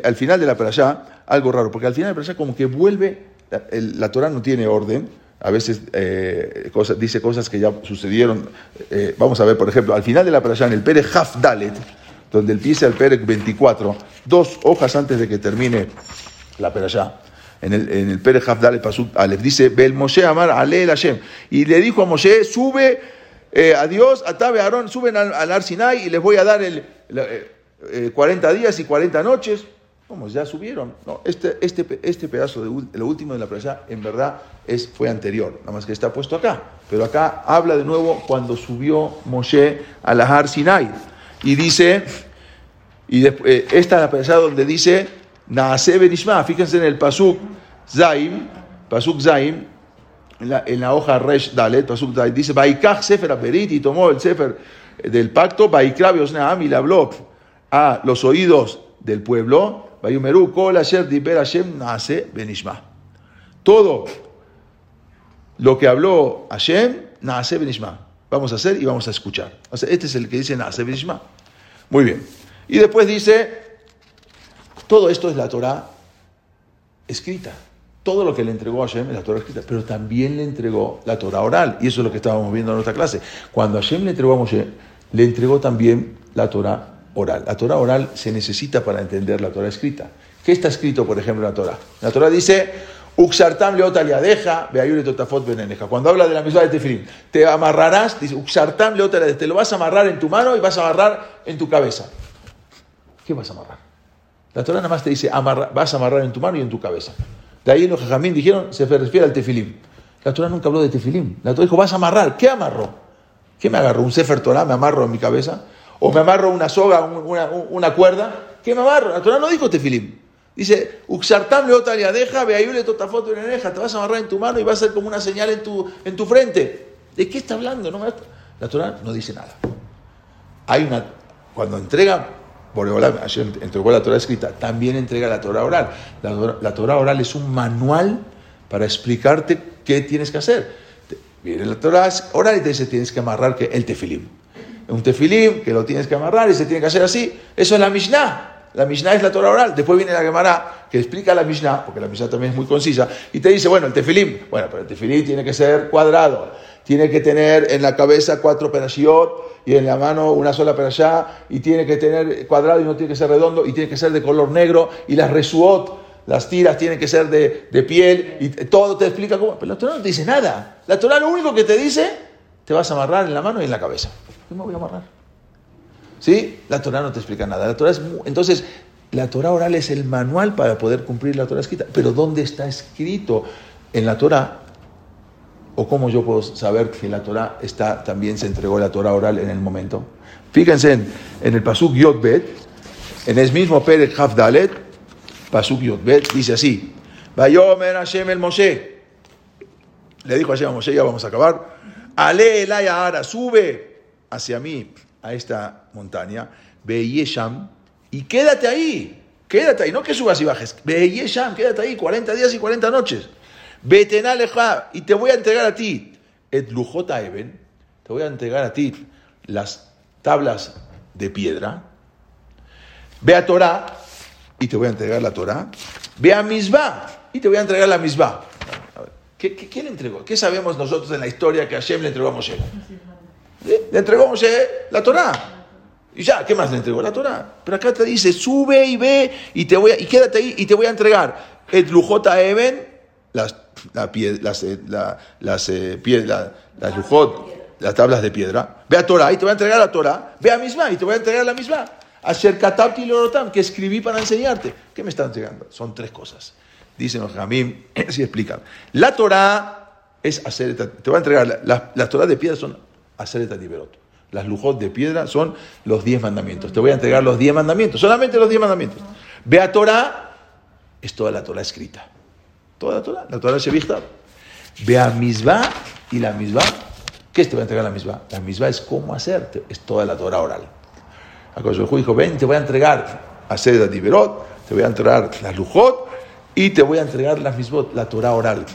al final de la perashá algo raro, porque al final de la perashá como que vuelve, la, el, la Torah no tiene orden, a veces eh, dice cosas que ya sucedieron. Eh, vamos a ver, por ejemplo, al final de la parasha, en el Pere Haf Dalet, donde empieza el Pere 24, dos hojas antes de que termine la parasha, en el, en el Pere Haf Dalet Pasuk Aleph, dice, Bel Moshe Amar Ale el Hashem. Y le dijo a Moshe, sube eh, a Dios, a Tabe Aarón, suben al, al Ar Sinai y les voy a dar el 40 días y 40 noches. ¿Cómo? Ya subieron. No, este, este, este pedazo de lo último de la presa en verdad es, fue anterior, nada más que está puesto acá. Pero acá habla de nuevo cuando subió Moshe a la Har Sinai. Y dice, y después, esta es la presa donde dice Naase Benishma, fíjense en el Pasuk Zaim, Pasuk Zaim, en la, hoja Resh Dalet, Pasuk Zaim, dice, Baikach Sefer Aperit, y tomó el Sefer del pacto, Baikra Beosneam, y le habló a los oídos del pueblo, Bayumeru, Kol Asher Diber Hashem Naase Benishma. Todo lo que habló Hashem, Naase Benishma. Vamos a hacer y vamos a escuchar. O sea, este es el que dice Naase Benishma. Muy bien. Y después dice, todo esto es la Torah escrita. Todo lo que le entregó a Hashem es la Torah escrita, pero también le entregó la Torah oral. Y eso es lo que estábamos viendo en nuestra clase. Cuando Hashem le entregó a Moshe, le entregó también la Torah La Torah oral se necesita para entender la Torah escrita. ¿Qué está escrito, por ejemplo, en la Torah? La Torah dice, Uxartam leotaliadeja, beayure totafot beneneja. Cuando habla de la misma de Tefilim, te amarrarás, dice, Uxartam leotaliadeja, te lo vas a amarrar en tu mano y vas a amarrar en tu cabeza. ¿Qué vas a amarrar? La Torah nada más te dice, vas a amarrar en tu mano y en tu cabeza. De ahí los jajamín dijeron, se refiere al tefilim. La Torah nunca habló de tefilim. La Torah dijo, vas a amarrar. ¿Qué amarró? ¿Qué me agarró? ¿Un sefer Torah? ¿Me amarro en mi cabeza? ¿O me amarro una soga, una, una cuerda? ¿Qué me amarro? La Torah no dijo tefilim. Dice, Uxartam leotalia, deja, beayule totafoto eneja, te vas a amarrar en tu mano y va a ser como una señal en tu, en tu frente. ¿De qué está hablando? No, la Torah no dice nada. Hay una, cuando entrega Boreolam entregó la Torah escrita, también entrega la Torah oral. La, Torah oral es un manual para explicarte qué tienes que hacer. Viene la Torah oral y te dice tienes que amarrar el tefilim. Un tefilim que lo tienes que amarrar y se tiene que hacer así. Eso es la Mishnah. La Mishnah es la Torah oral. Después viene la Gemara que explica la Mishnah, porque la Mishnah también es muy concisa, y te dice, bueno, el tefilim. Bueno, pero el tefilim tiene que ser cuadrado. Tiene que tener en la cabeza cuatro perashiot y en la mano una sola para allá, y tiene que tener cuadrado y no tiene que ser redondo, y tiene que ser de color negro, y las resuot, las tiras tienen que ser de, de piel, y todo te explica cómo. Pero la Torah no te dice nada. La Torah lo único que te dice, te vas a amarrar en la mano y en la cabeza. ¿Qué me voy a amarrar? ¿Sí? La Torah no te explica nada. La Torah es entonces, la Torah oral es el manual para poder cumplir la Torah escrita. Pero ¿dónde está escrito en la Torah ¿O cómo yo puedo saber que la Torah está, también se entregó la Torah oral en el momento? Fíjense en, el Pasuk Yotbet, en el mismo Perek Hafdalet, Pasuk Yotbet, dice así: Vayomer Hashem el Moshe. Le dijo Hashem a Moshe, ya vamos a acabar. Ale Elaya Ara, sube hacia mí, a esta montaña. Ve Yesham, y quédate ahí. Quédate ahí, no que subas y bajes. Ve Yesham, quédate ahí, 40 días y 40 noches. Betenaleja, y te voy a entregar a ti, et even, te voy a entregar a ti las tablas de piedra. Ve a Torah, y te voy a entregar la Torah. Ve a Misbah, y te voy a entregar la Misbah. ¿Qué, qué, le entregó? ¿Qué sabemos nosotros en la historia que Hashem le entregó a Moshe? Le entregó a Moshe la Torah. Y ya, ¿qué más le entregó? La Torah. Pero acá te dice, sube y ve y, te voy y quédate ahí y te voy a entregar. Et lujota even, las la las, eh, las, eh, las lujot, las tablas de piedra. Ve a Torah y te voy a entregar la Torah. Ve a misma y te voy a entregar la misma. Acercatabti lorotam, que escribí para enseñarte. ¿Qué me están entregando? Son tres cosas. Dicen los jamim, así explican. La Torah es hacer, te voy a entregar, las, las Torah de piedra son hacer liberot. Las lujot de piedra son los diez mandamientos. Te voy a entregar los diez mandamientos, solamente los diez mandamientos. Ve a Torah, es toda la Torah escrita. Toda la Torah, la Torah Shevichdab. Ve a Misbah y la Misbah, ¿qué te va a entregar la Misbah? La Misbah es cómo hacer, es toda la Torah oral. El dijo, ven, te voy a entregar a Seda Diverot, te voy a entregar las Lujot y te voy a entregar las Misbot, la Torah oral.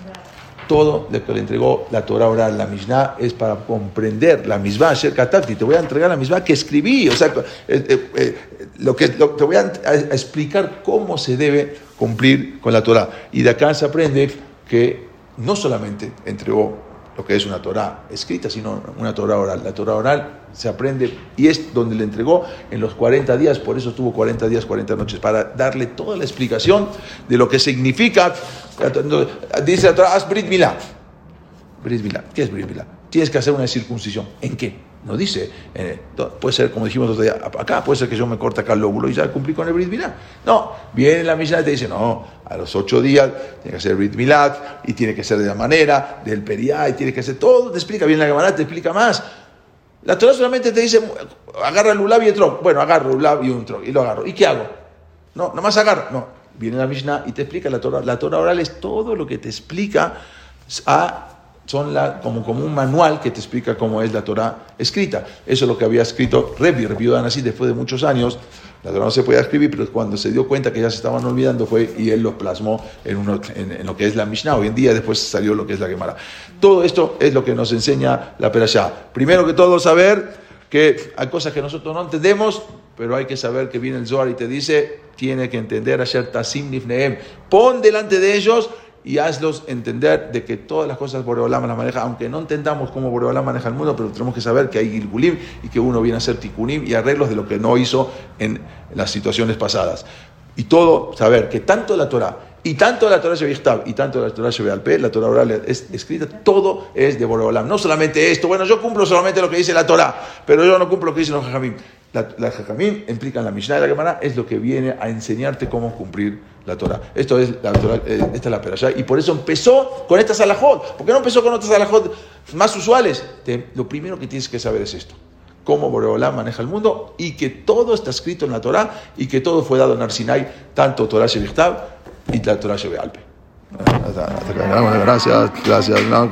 Todo lo que le entregó la Torah oral, la Mishnah, es para comprender la Misbah, Asher Katati. Te voy a entregar la Misbah que escribí. O sea, eh, eh, eh, lo que, te voy a explicar cómo se debe cumplir con la Torah. Y de acá se aprende que no solamente entregó lo que es una Torah escrita, sino una Torah oral. La Torah oral se aprende y es donde le entregó en los 40 días, por eso tuvo 40 días, 40 noches, para darle toda la explicación de lo que significa. Dice la Torah, haz Brit Milá. Brit Milá. ¿Qué es Brit Milá? Tienes que hacer una circuncisión. ¿En qué? No dice, eh, puede ser como dijimos acá, puede ser que yo me corte acá el lóbulo y ya cumplí con el Brit. No, viene la Mishnah y te dice, no, a los ocho días tiene que ser Brit Milá y tiene que ser de la manera, del periá y tiene que ser todo, te explica bien la Gemara, te explica más. La Torah solamente te dice, agarra el ulab y el tronco. Bueno, agarro el ulab y un tronco y lo agarro. ¿Y qué hago? No, nomás agarro. No, viene la Mishnah y te explica la Torah. La Torah oral es todo lo que te explica a son como, un manual que te explica cómo es la Torah escrita. Eso es lo que había escrito Rebbe, Rebbe así después de muchos años. La Torah no se podía escribir, pero cuando se dio cuenta que ya se estaban olvidando fue y él lo plasmó en, lo que es la Mishnah. Hoy en día después salió lo que es la Gemara. Todo esto es lo que nos enseña la Perashá. Primero que todo saber que hay cosas que nosotros no entendemos, pero hay que saber que viene el Zohar y te dice, tiene que entender a Tasim Nifneem. Pon delante de ellos y hazlos entender de que todas las cosas Boreolam las maneja, aunque no entendamos cómo Boreolam maneja el mundo, pero tenemos que saber que hay Gilgulim y que uno viene a hacer Tikunim y arreglos de lo que no hizo en las situaciones pasadas. Y todo, saber que tanto la Torah y tanto la Torah Shevichtab y tanto la Torah Shevialpe, la Torah oral es escrita, todo es de Boreolam. No solamente esto, bueno, yo cumplo solamente lo que dice la Torah, pero yo no cumplo lo que dicen los Jajamim. La, la Jajamim implican la Mishnah y la Gemara, es lo que viene a enseñarte cómo cumplir la Torah. Esto es la Torah, eh, esta es la Perashá. Y por eso empezó con estas alajot. ¿Por qué no empezó con otras alajot más usuales? lo primero que tienes que saber es esto. Cómo Boreolá maneja el mundo y que todo está escrito en la Torah y que todo fue dado en Arsinai, tanto Torah Shevichtab y la Torah Shebealpe. Gracias, gracias. No,